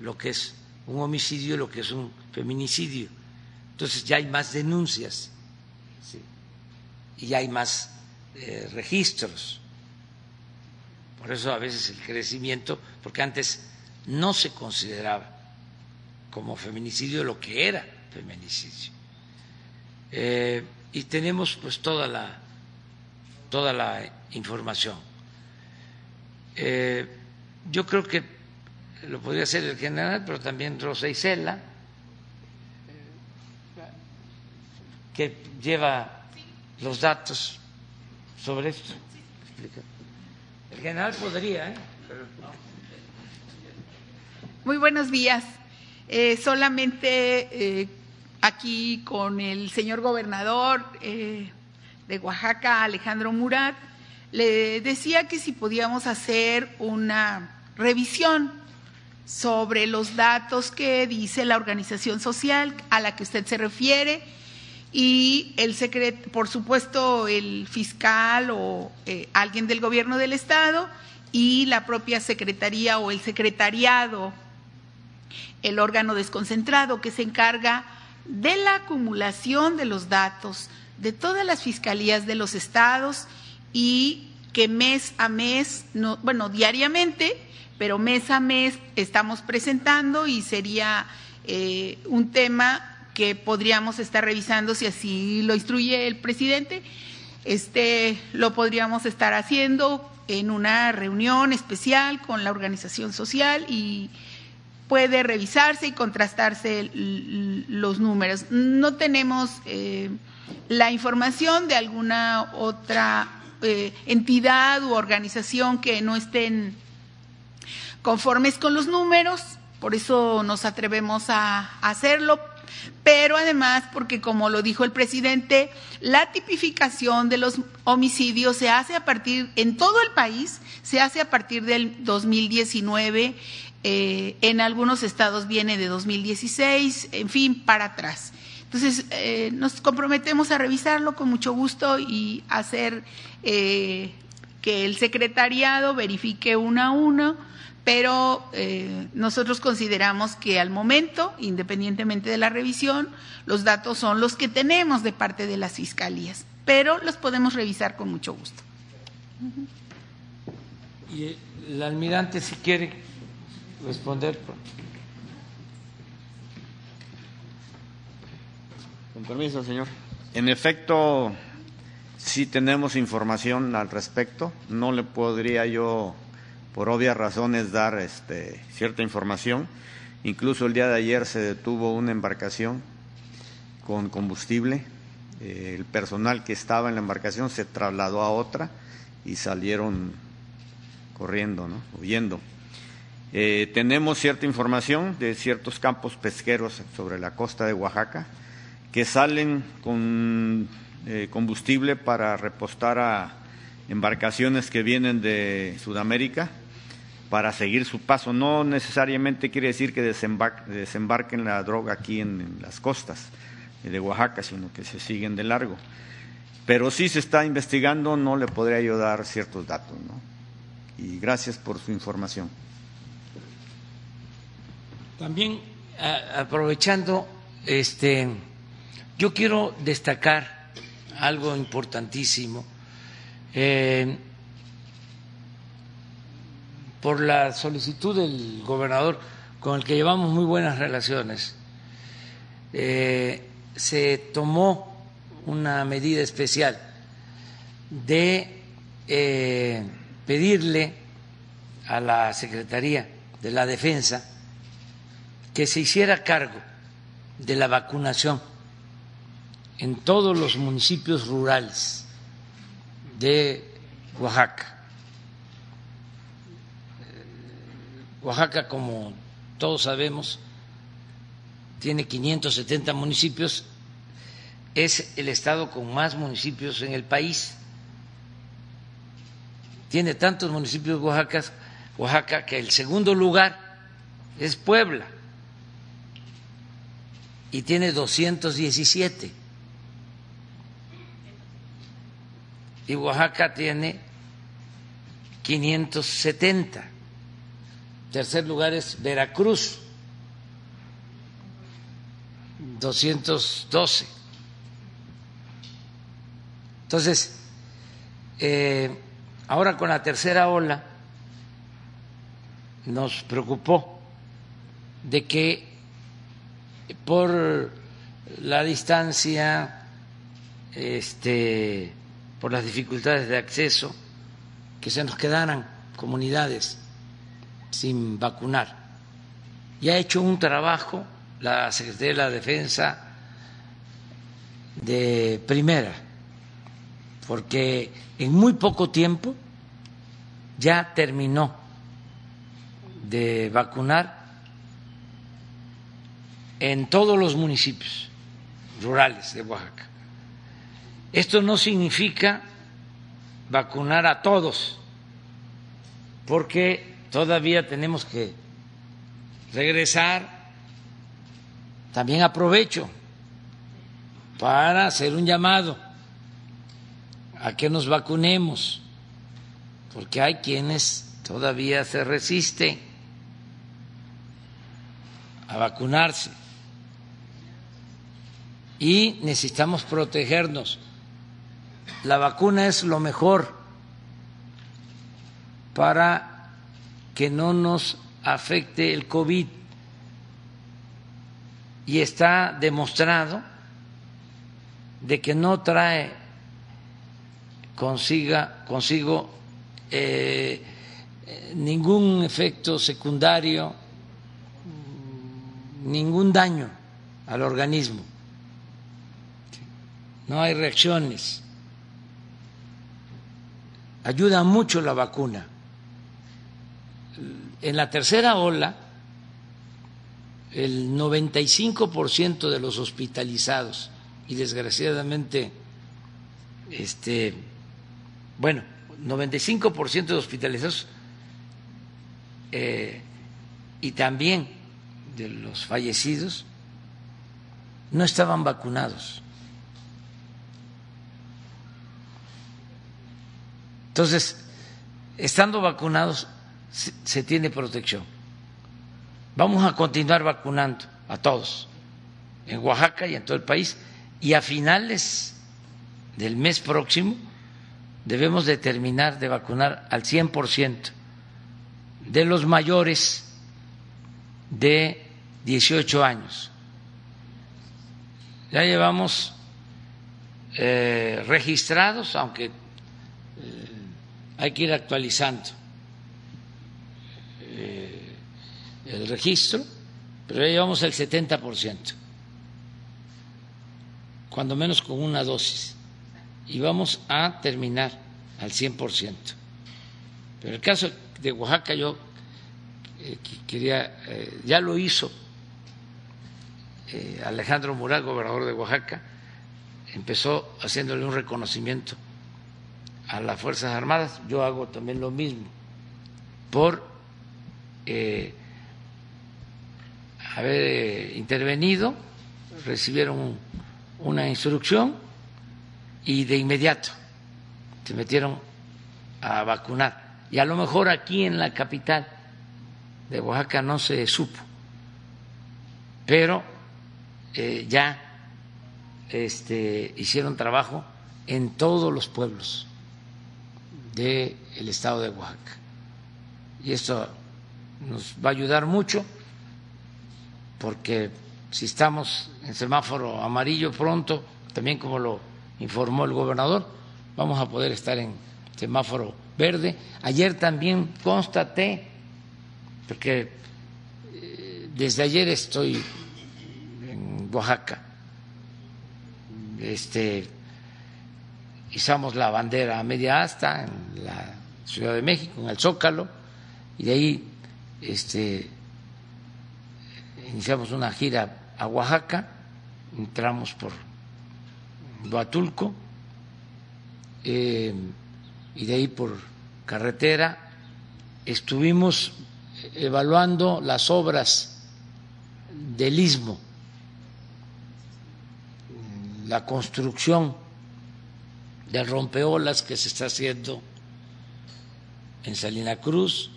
lo que es un homicidio lo que es un feminicidio. Entonces ya hay más denuncias y ya hay más eh, registros. Por eso a veces el crecimiento, porque antes no se consideraba como feminicidio lo que era feminicidio. Eh, y tenemos pues toda la toda la información. Eh, yo creo que lo podría hacer el general, pero también Rosa Isela, que lleva los datos sobre esto. El general podría, ¿eh? Muy buenos días. Eh, solamente eh, aquí con el señor gobernador eh, de Oaxaca, Alejandro Murat, le decía que si podíamos hacer una revisión sobre los datos que dice la organización social a la que usted se refiere y el secreto, por supuesto, el fiscal o eh, alguien del gobierno del Estado y la propia secretaría o el secretariado, el órgano desconcentrado que se encarga de la acumulación de los datos de todas las fiscalías de los estados y que mes a mes, no, bueno, diariamente pero mes a mes estamos presentando y sería eh, un tema que podríamos estar revisando si así lo instruye el presidente. Este lo podríamos estar haciendo en una reunión especial con la organización social y puede revisarse y contrastarse los números. No tenemos eh, la información de alguna otra eh, entidad u organización que no estén conformes con los números, por eso nos atrevemos a, hacerlo, pero además porque, como lo dijo el presidente, la tipificación de los homicidios se hace a partir, en todo el país, se hace a partir del 2019, eh, en algunos estados viene de 2016, en fin, para atrás. Entonces, eh, nos comprometemos a revisarlo con mucho gusto y hacer eh, que el secretariado verifique uno a uno, pero eh, nosotros consideramos que al momento, independientemente de la revisión, los datos son los que tenemos de parte de las fiscalías, pero los podemos revisar con mucho gusto. Y el almirante, si quiere responder. Con permiso, señor. En efecto, sí tenemos información al respecto. No le podría yo, por obvias razones, dar este, cierta información. Incluso el día de ayer se detuvo una embarcación con combustible. Eh, el personal que estaba en la embarcación se trasladó a otra y salieron corriendo, huyendo. Eh, tenemos cierta información de ciertos campos pesqueros sobre la costa de Oaxaca que salen con eh, combustible para repostar a embarcaciones que vienen de Sudamérica para seguir su paso. No necesariamente quiere decir que desembarquen la droga aquí en, las costas de Oaxaca, sino que se siguen de largo. Pero sí se está investigando, no le podría yo dar ciertos datos. ¿no? Y gracias por su información. También aprovechando este yo quiero destacar algo importantísimo. Eh, por la solicitud del gobernador, con el que llevamos muy buenas relaciones, eh, se tomó una medida especial de eh, pedirle a la Secretaría de la Defensa que se hiciera cargo de la vacunación en todos los municipios rurales de Oaxaca. Oaxaca, como todos sabemos, tiene 570 municipios, es el estado con más municipios en el país. Tiene tantos municipios Oaxaca, Oaxaca que el segundo lugar es Puebla y tiene 217. y Oaxaca tiene 570. Tercer lugar es Veracruz, 212. Entonces, eh, ahora con la tercera ola nos preocupó de que por la distancia, este, por las dificultades de acceso, que se nos quedaran comunidades sin vacunar. Y ha hecho un trabajo la Secretaría de la Defensa de primera, porque en muy poco tiempo ya terminó de vacunar en todos los municipios rurales de Oaxaca. Esto no significa vacunar a todos, porque todavía tenemos que regresar. También aprovecho para hacer un llamado a que nos vacunemos, porque hay quienes todavía se resisten a vacunarse y necesitamos protegernos la vacuna es lo mejor para que no nos afecte el COVID. Y está demostrado de que no trae consiga, consigo eh, ningún efecto secundario, ningún daño al organismo. No hay reacciones ayuda mucho la vacuna. En la tercera ola, el 95% de los hospitalizados, y desgraciadamente, este, bueno, 95% de hospitalizados eh, y también de los fallecidos no estaban vacunados. Entonces, estando vacunados, se, tiene protección. Vamos a continuar vacunando a todos en Oaxaca y en todo el país y a finales del mes próximo debemos de terminar de vacunar al 100% de los mayores de 18 años. Ya llevamos eh, registrados, aunque eh, hay que ir actualizando eh, el registro, pero ya llevamos el 70%, cuando menos con una dosis, y vamos a terminar al 100%. Pero el caso de Oaxaca yo quería, ya lo hizo eh, Alejandro Mural, gobernador de Oaxaca, empezó haciéndole un reconocimiento a las Fuerzas Armadas. Yo hago también lo mismo por eh, haber eh, intervenido, recibieron una instrucción y de inmediato se metieron a vacunar. Y a lo mejor aquí en la capital de Oaxaca no se supo, pero eh, ya este, hicieron trabajo en todos los pueblos del estado de Oaxaca. Y esto nos va a ayudar mucho porque si estamos en semáforo amarillo pronto, también como lo informó el gobernador, vamos a poder estar en semáforo verde. Ayer también constaté, porque eh, desde ayer estoy Oaxaca. Este, izamos la bandera a media asta en la Ciudad de México, en el Zócalo, y de ahí este, iniciamos una gira a Oaxaca, entramos por Huatulco, eh, y de ahí por carretera, estuvimos evaluando las obras del istmo la construcción del rompeolas que se está haciendo en Salina Cruz.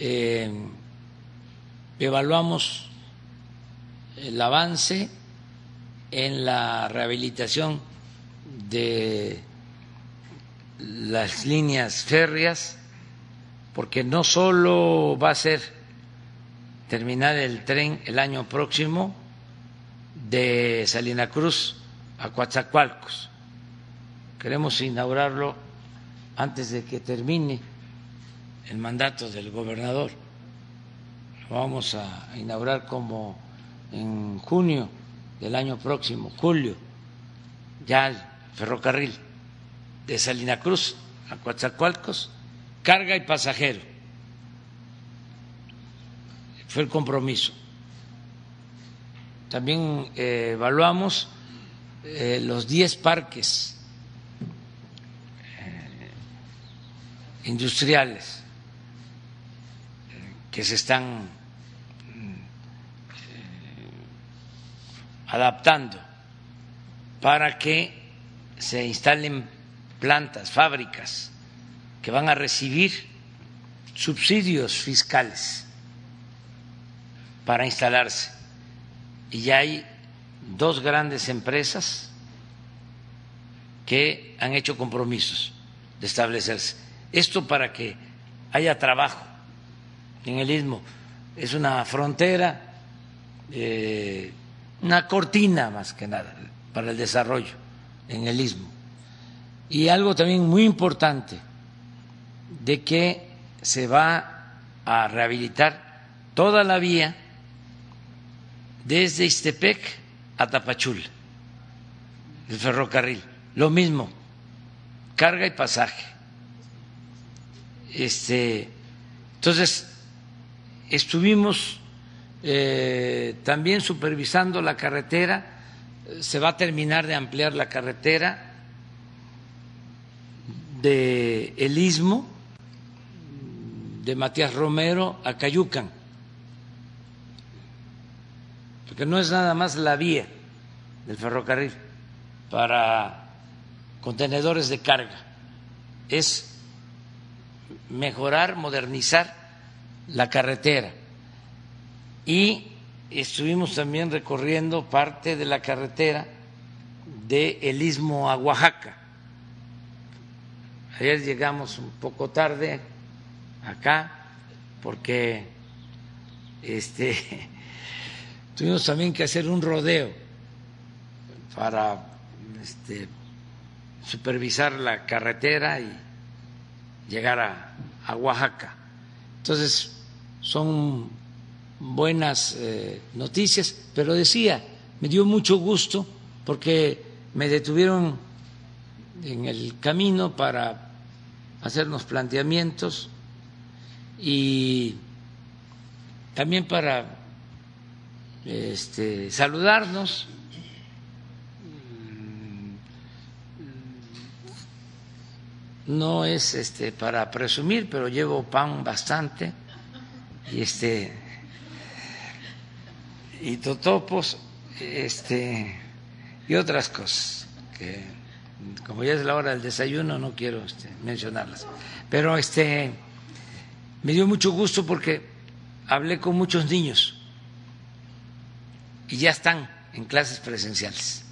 Eh, evaluamos el avance en la rehabilitación de las líneas férreas, porque no solo va a ser terminar el tren el año próximo, de Salina Cruz a Coatzacoalcos. Queremos inaugurarlo antes de que termine el mandato del gobernador. Vamos a inaugurar como en junio del año próximo, julio, ya el ferrocarril de Salina Cruz a Coatzacoalcos, carga y pasajero. Fue el compromiso. También eh, evaluamos eh, los 10 parques eh, industriales que se están adaptando para que se instalen plantas, fábricas que van a recibir subsidios fiscales para instalarse y ya hay dos grandes empresas que han hecho compromisos de establecerse. Esto para que haya trabajo en el istmo. Es una frontera, eh, una cortina más que nada para el desarrollo en el istmo. Y algo también muy importante, de que se va a rehabilitar toda la vía desde Istepec a Tapachul, el ferrocarril, lo mismo, carga y pasaje. Este, entonces, estuvimos eh, también supervisando la carretera, se va a terminar de ampliar la carretera de El Istmo, de Matías Romero a Cayucan porque no es nada más la vía del ferrocarril para contenedores de carga, es mejorar, modernizar la carretera. Y estuvimos también recorriendo parte de la carretera de El Istmo a Oaxaca. Ayer llegamos un poco tarde acá porque este, (laughs) tuvimos también que hacer un rodeo para este, supervisar la carretera y llegar a, a Oaxaca. Entonces, son buenas eh, noticias, pero decía, me dio mucho gusto porque me detuvieron en el camino para hacernos planteamientos y también para este, saludarnos. No es este, para presumir, pero llevo pan bastante y este y totopos este y otras cosas que como ya es la hora del desayuno no quiero este, mencionarlas. Pero este me dio mucho gusto porque hablé con muchos niños y ya están en clases presenciales.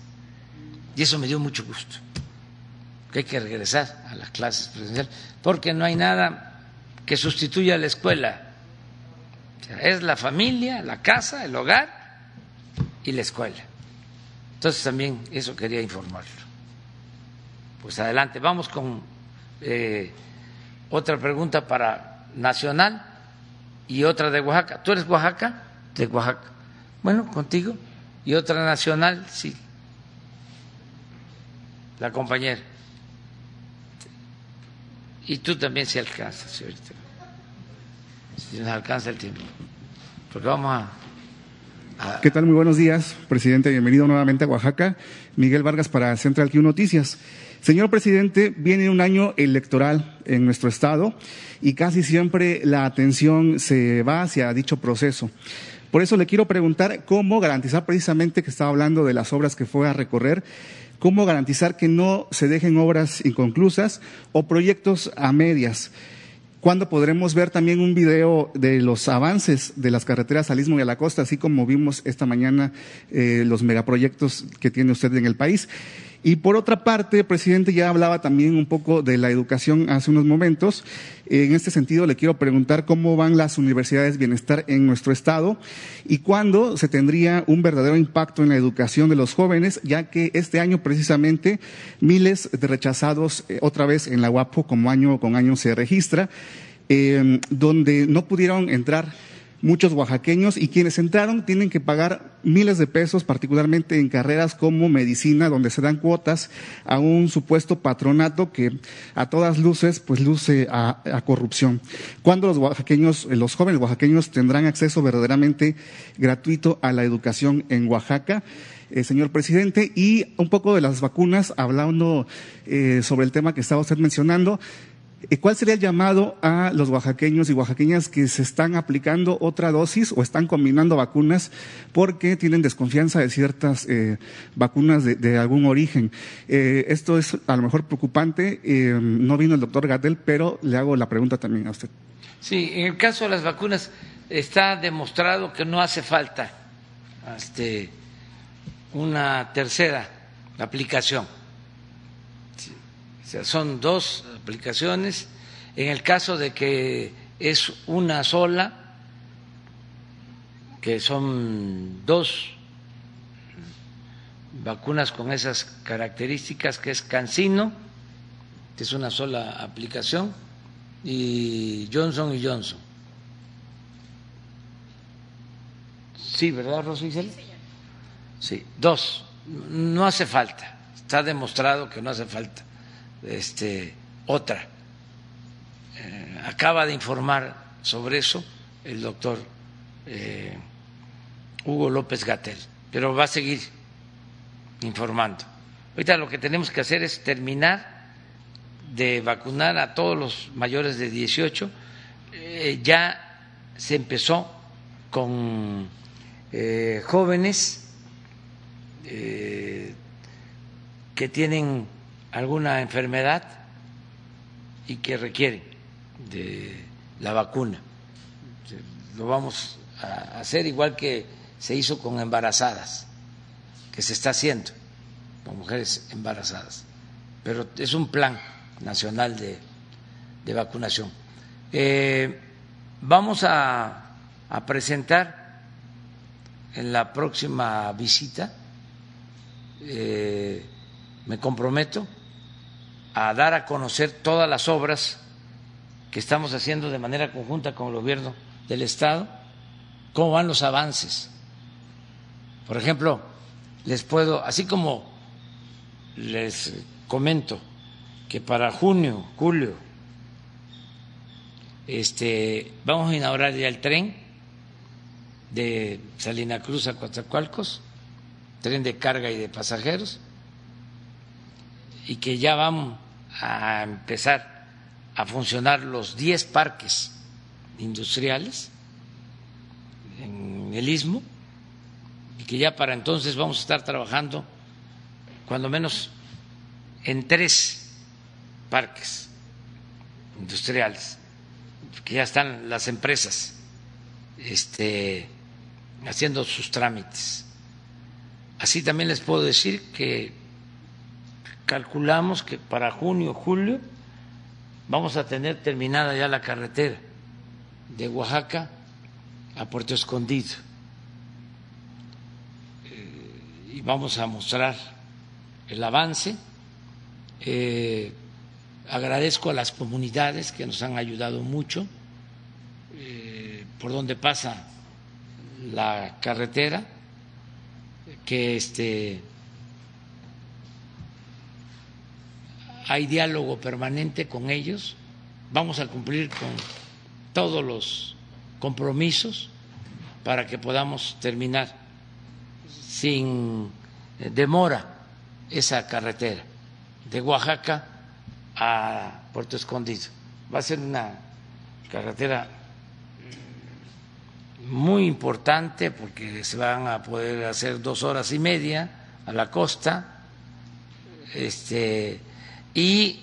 Y eso me dio mucho gusto que hay que regresar a las clases presenciales porque no hay nada que sustituya a la escuela. Es la familia, la casa, el hogar y la escuela. Entonces también eso quería informarlo. Pues adelante, vamos con eh, otra pregunta para Nacional y otra de Oaxaca. ¿Tú eres Oaxaca? De Oaxaca. Bueno, contigo. Y otra nacional, sí. La compañera. Y tú también si alcanzas, señorita si nos alcanza el tiempo. Porque vamos a, ¿Qué tal? Muy buenos días, presidente. Bienvenido nuevamente a Oaxaca. Miguel Vargas para Central Q Noticias. Señor presidente, viene un año electoral en nuestro estado y casi siempre la atención se va hacia dicho proceso. Por eso le quiero preguntar cómo garantizar precisamente que estaba hablando de las obras que fue a recorrer, cómo garantizar que no se dejen obras inconclusas o proyectos a medias. ¿Cuándo podremos ver también un video de los avances de las carreteras al Istmo y a la costa, así como vimos esta mañana eh, los megaproyectos que tiene usted en el país? Y por otra parte, el presidente ya hablaba también un poco de la educación hace unos momentos. En este sentido, le quiero preguntar cómo van las universidades de bienestar en nuestro estado y cuándo se tendría un verdadero impacto en la educación de los jóvenes, ya que este año precisamente miles de rechazados eh, otra vez en la UAPO como año con año se registra, eh, donde no pudieron entrar muchos oaxaqueños y quienes entraron tienen que pagar miles de pesos, particularmente en carreras como medicina, donde se dan cuotas a un supuesto patronato que a todas luces pues luce a, corrupción. ¿Cuándo los oaxaqueños, los jóvenes oaxaqueños tendrán acceso verdaderamente gratuito a la educación en Oaxaca? Eh, señor presidente, y un poco de las vacunas, hablando eh, sobre el tema que estaba usted mencionando, ¿Cuál sería el llamado a los oaxaqueños y oaxaqueñas que se están aplicando otra dosis o están combinando vacunas porque tienen desconfianza de ciertas eh, vacunas de, algún origen? Eh, esto es a lo mejor preocupante. Eh, no vino el doctor Gatel, pero le hago la pregunta también a usted. Sí, en el caso de las vacunas está demostrado que no hace falta este, una tercera aplicación. O sea, son dos aplicaciones. En el caso de que es una sola, que son dos vacunas con esas características, que es Cancino, que es una sola aplicación, y Johnson y Johnson. Sí, ¿verdad, Rosy? Sí, dos. No hace falta. Está demostrado que no hace falta este, otra. Eh, acaba de informar sobre eso el doctor eh, Hugo López Gatel, pero va a seguir informando. Ahorita lo que tenemos que hacer es terminar de vacunar a todos los mayores de 18. Eh, ya se empezó con jóvenes que tienen alguna enfermedad y que requieren de la vacuna. Lo vamos a hacer igual que se hizo con embarazadas, que se está haciendo con mujeres embarazadas. Pero es un plan nacional de, vacunación. Eh, vamos a, a presentar en la próxima visita, eh, me comprometo a dar a conocer todas las obras que estamos haciendo de manera conjunta con el gobierno del Estado, cómo van los avances. Por ejemplo, les puedo, así como les comento que para junio, julio, este, vamos a inaugurar ya el tren de Salina Cruz a Coatzacoalcos, tren de carga y de pasajeros, y que ya vamos a empezar a funcionar los 10 parques industriales en el istmo y que ya para entonces vamos a estar trabajando cuando menos en tres parques industriales, que ya están las empresas este, haciendo sus trámites. Así también les puedo decir que calculamos que para junio, julio, vamos a tener terminada ya la carretera de Oaxaca a Puerto Escondido. Eh, y vamos a mostrar el avance. Eh, agradezco a las comunidades que nos han ayudado mucho eh, por donde pasa la carretera, que este hay diálogo permanente con ellos, vamos a cumplir con todos los compromisos para que podamos terminar sin demora esa carretera de Oaxaca a Puerto Escondido. Va a ser una carretera muy importante porque se van a poder hacer dos horas y media a la costa este, y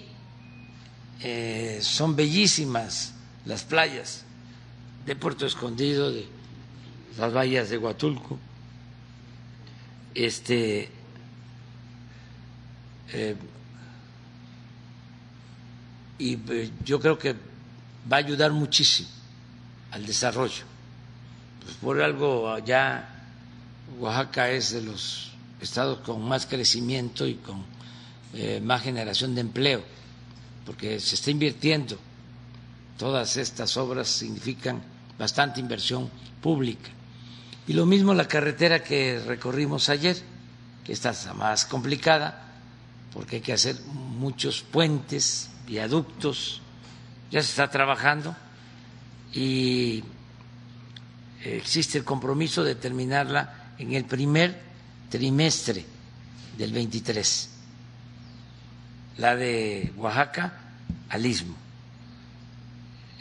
eh, son bellísimas las playas de Puerto Escondido, de las bahías de Huatulco. Este, eh, y eh, yo creo que va a ayudar muchísimo al desarrollo. Pues por algo ya Oaxaca es de los estados con más crecimiento y con eh, más generación de empleo, porque se está invirtiendo. Todas estas obras significan bastante inversión pública. Y lo mismo la carretera que recorrimos ayer, que está más complicada, porque hay que hacer muchos puentes, viaductos, ya se está trabajando y existe el compromiso de terminarla en el primer trimestre del 23, la de Oaxaca al Istmo.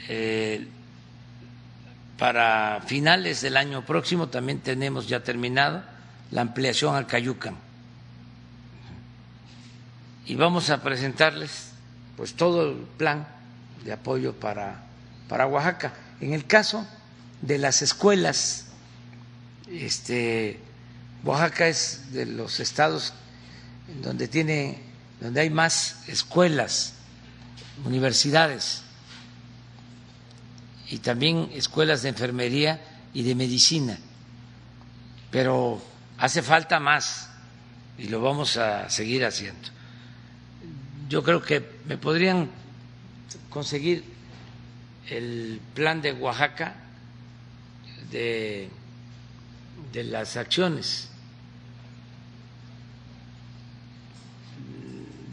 Eh, para finales del año próximo también tenemos ya terminado la ampliación al Cayucan y vamos a presentarles pues todo el plan de apoyo para, para Oaxaca. En el caso de las escuelas, este, Oaxaca es de los estados donde tiene, donde hay más escuelas, universidades y también escuelas de enfermería y de medicina. Pero hace falta más y lo vamos a seguir haciendo yo creo que me podrían conseguir el plan de Oaxaca de, de las acciones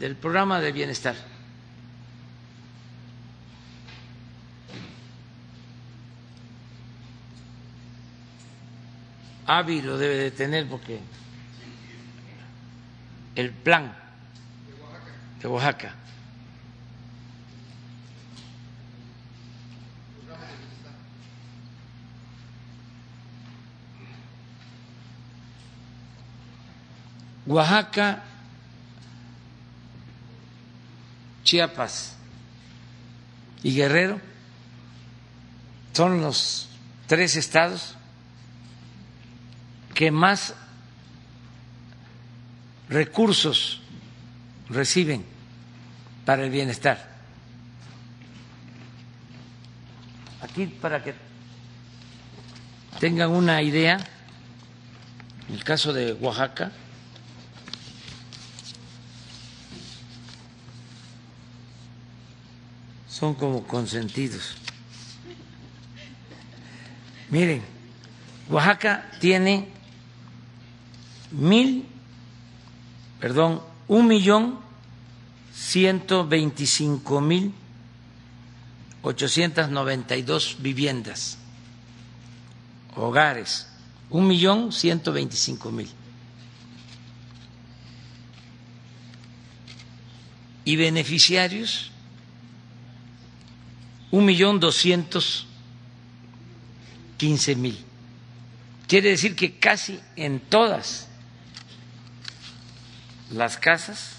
del programa de bienestar. Avi lo debe de tener porque el plan de Oaxaca. Oaxaca, Chiapas y Guerrero son los tres estados que más recursos reciben para el bienestar. Aquí para que tengan una idea, en el caso de Oaxaca, son como consentidos. Miren, Oaxaca tiene mil, perdón, un millón ciento veinticinco mil ochocientos noventa y dos viviendas, hogares, un millón ciento veinticinco mil. Y beneficiarios, un millón doscientos quince mil. Quiere decir que casi en todas las casas,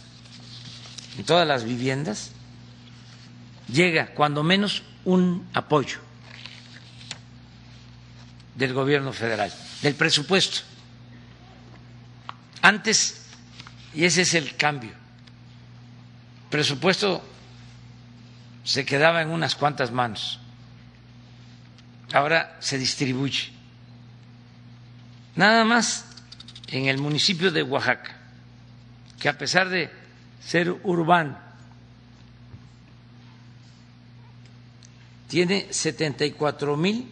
en todas las viviendas, llega cuando menos un apoyo del gobierno federal, del presupuesto. Antes, y ese es el cambio, presupuesto se quedaba en unas cuantas manos, ahora se distribuye. Nada más en el municipio de Oaxaca, que a pesar de ser urbano, tiene 74 mil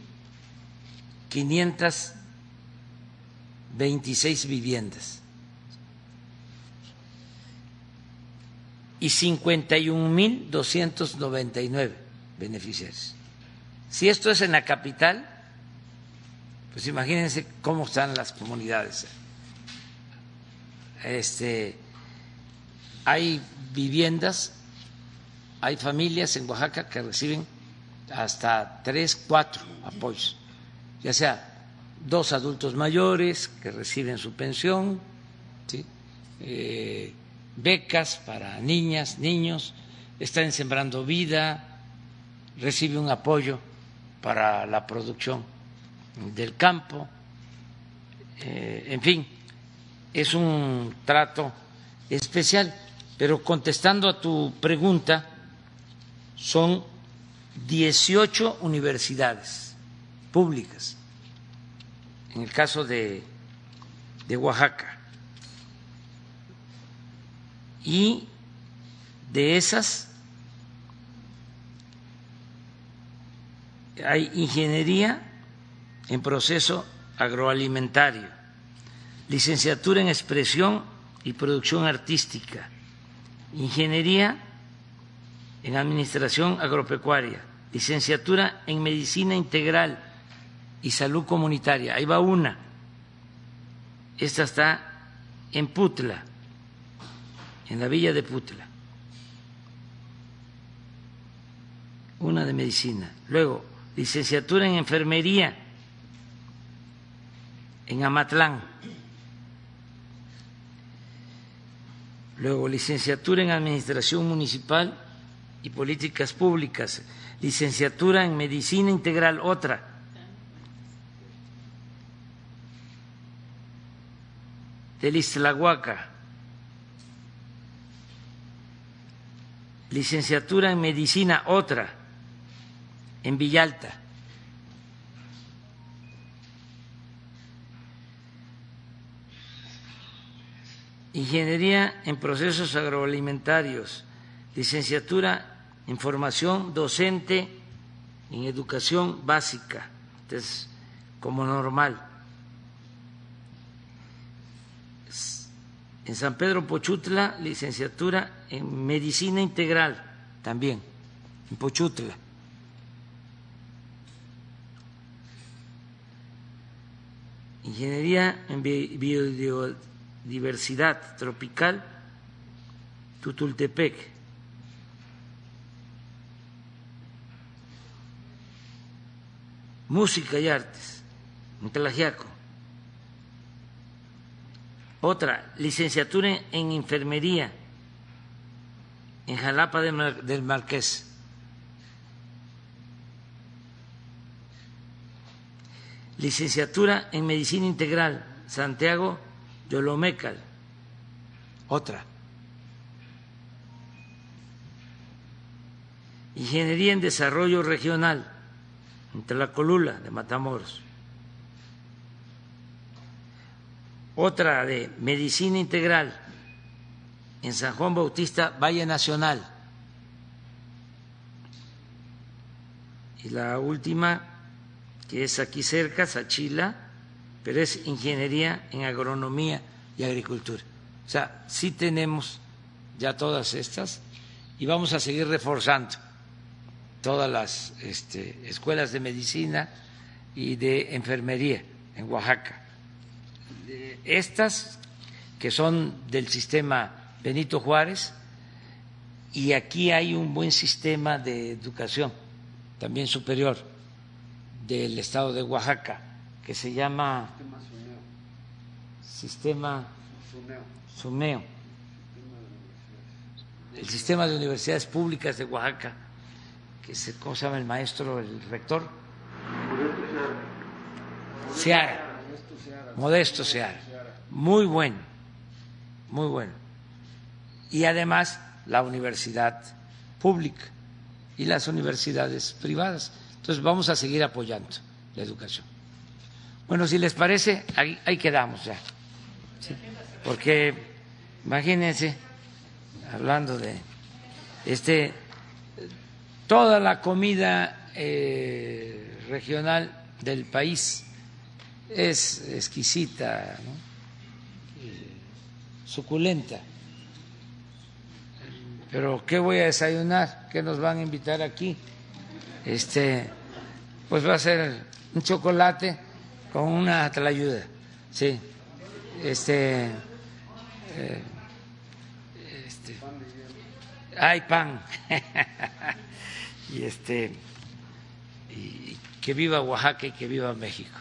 526 viviendas y 51 mil 299 beneficiarios. Si esto es en la capital, pues imagínense cómo están las comunidades. Este, hay viviendas, hay familias en Oaxaca que reciben hasta tres, cuatro apoyos, ya sea dos adultos mayores que reciben su pensión, eh, becas para niñas, niños, están sembrando vida, recibe un apoyo para la producción del campo, eh, en fin, es un trato especial. Pero contestando a tu pregunta, son 18 universidades públicas, en el caso de, de Oaxaca. Y de esas hay ingeniería en proceso agroalimentario, licenciatura en expresión y producción artística, ingeniería en administración agropecuaria, licenciatura en medicina integral y salud comunitaria. Ahí va una. Esta está en Putla, en la villa de Putla. Una de medicina. Luego, licenciatura en enfermería en Amatlán. Luego, licenciatura en Administración Municipal y Políticas Públicas. Licenciatura en Medicina Integral, otra. Del Islahuaca. Licenciatura en Medicina, otra. En Villalta. Ingeniería en Procesos Agroalimentarios, licenciatura en Formación Docente en Educación Básica, entonces, como normal. En San Pedro Pochutla, licenciatura en Medicina Integral, también, en Pochutla. Ingeniería en Biodiversidad diversidad tropical, Tutultepec. Música y artes, en Otra, licenciatura en enfermería en Jalapa del Marqués. Licenciatura en Medicina Integral, Santiago Yolomecal. Otra. Ingeniería en Desarrollo Regional, entre la Colula de Matamoros. Otra de Medicina Integral, en San Juan Bautista, Valle Nacional. Y la última, que es aquí cerca, Sachila, pero es Ingeniería en Agronomía y Agricultura. O sea, sí tenemos ya todas estas y vamos a seguir reforzando todas las este, escuelas de medicina y de enfermería en Oaxaca. Estas que son del sistema Benito Juárez y aquí hay un buen sistema de educación también superior del estado de Oaxaca que se llama sistema SUMEO, el sistema de universidades públicas de Oaxaca que se, ¿cómo se llama el maestro, el rector? Seara, Modesto Seara, muy bueno, muy bueno. Y además la universidad pública y las universidades privadas. Entonces vamos a seguir apoyando la educación. Bueno, si les parece, ahí, quedamos ya. Porque imagínense, hablando de este toda la comida eh, regional del país es exquisita, eh, suculenta. Pero ¿qué voy a desayunar? ¿Qué nos van a invitar aquí? Este, pues va a ser un chocolate con una tlayuda, sí. Este, eh, este hay pan. (laughs) y este y que viva Oaxaca y que viva México.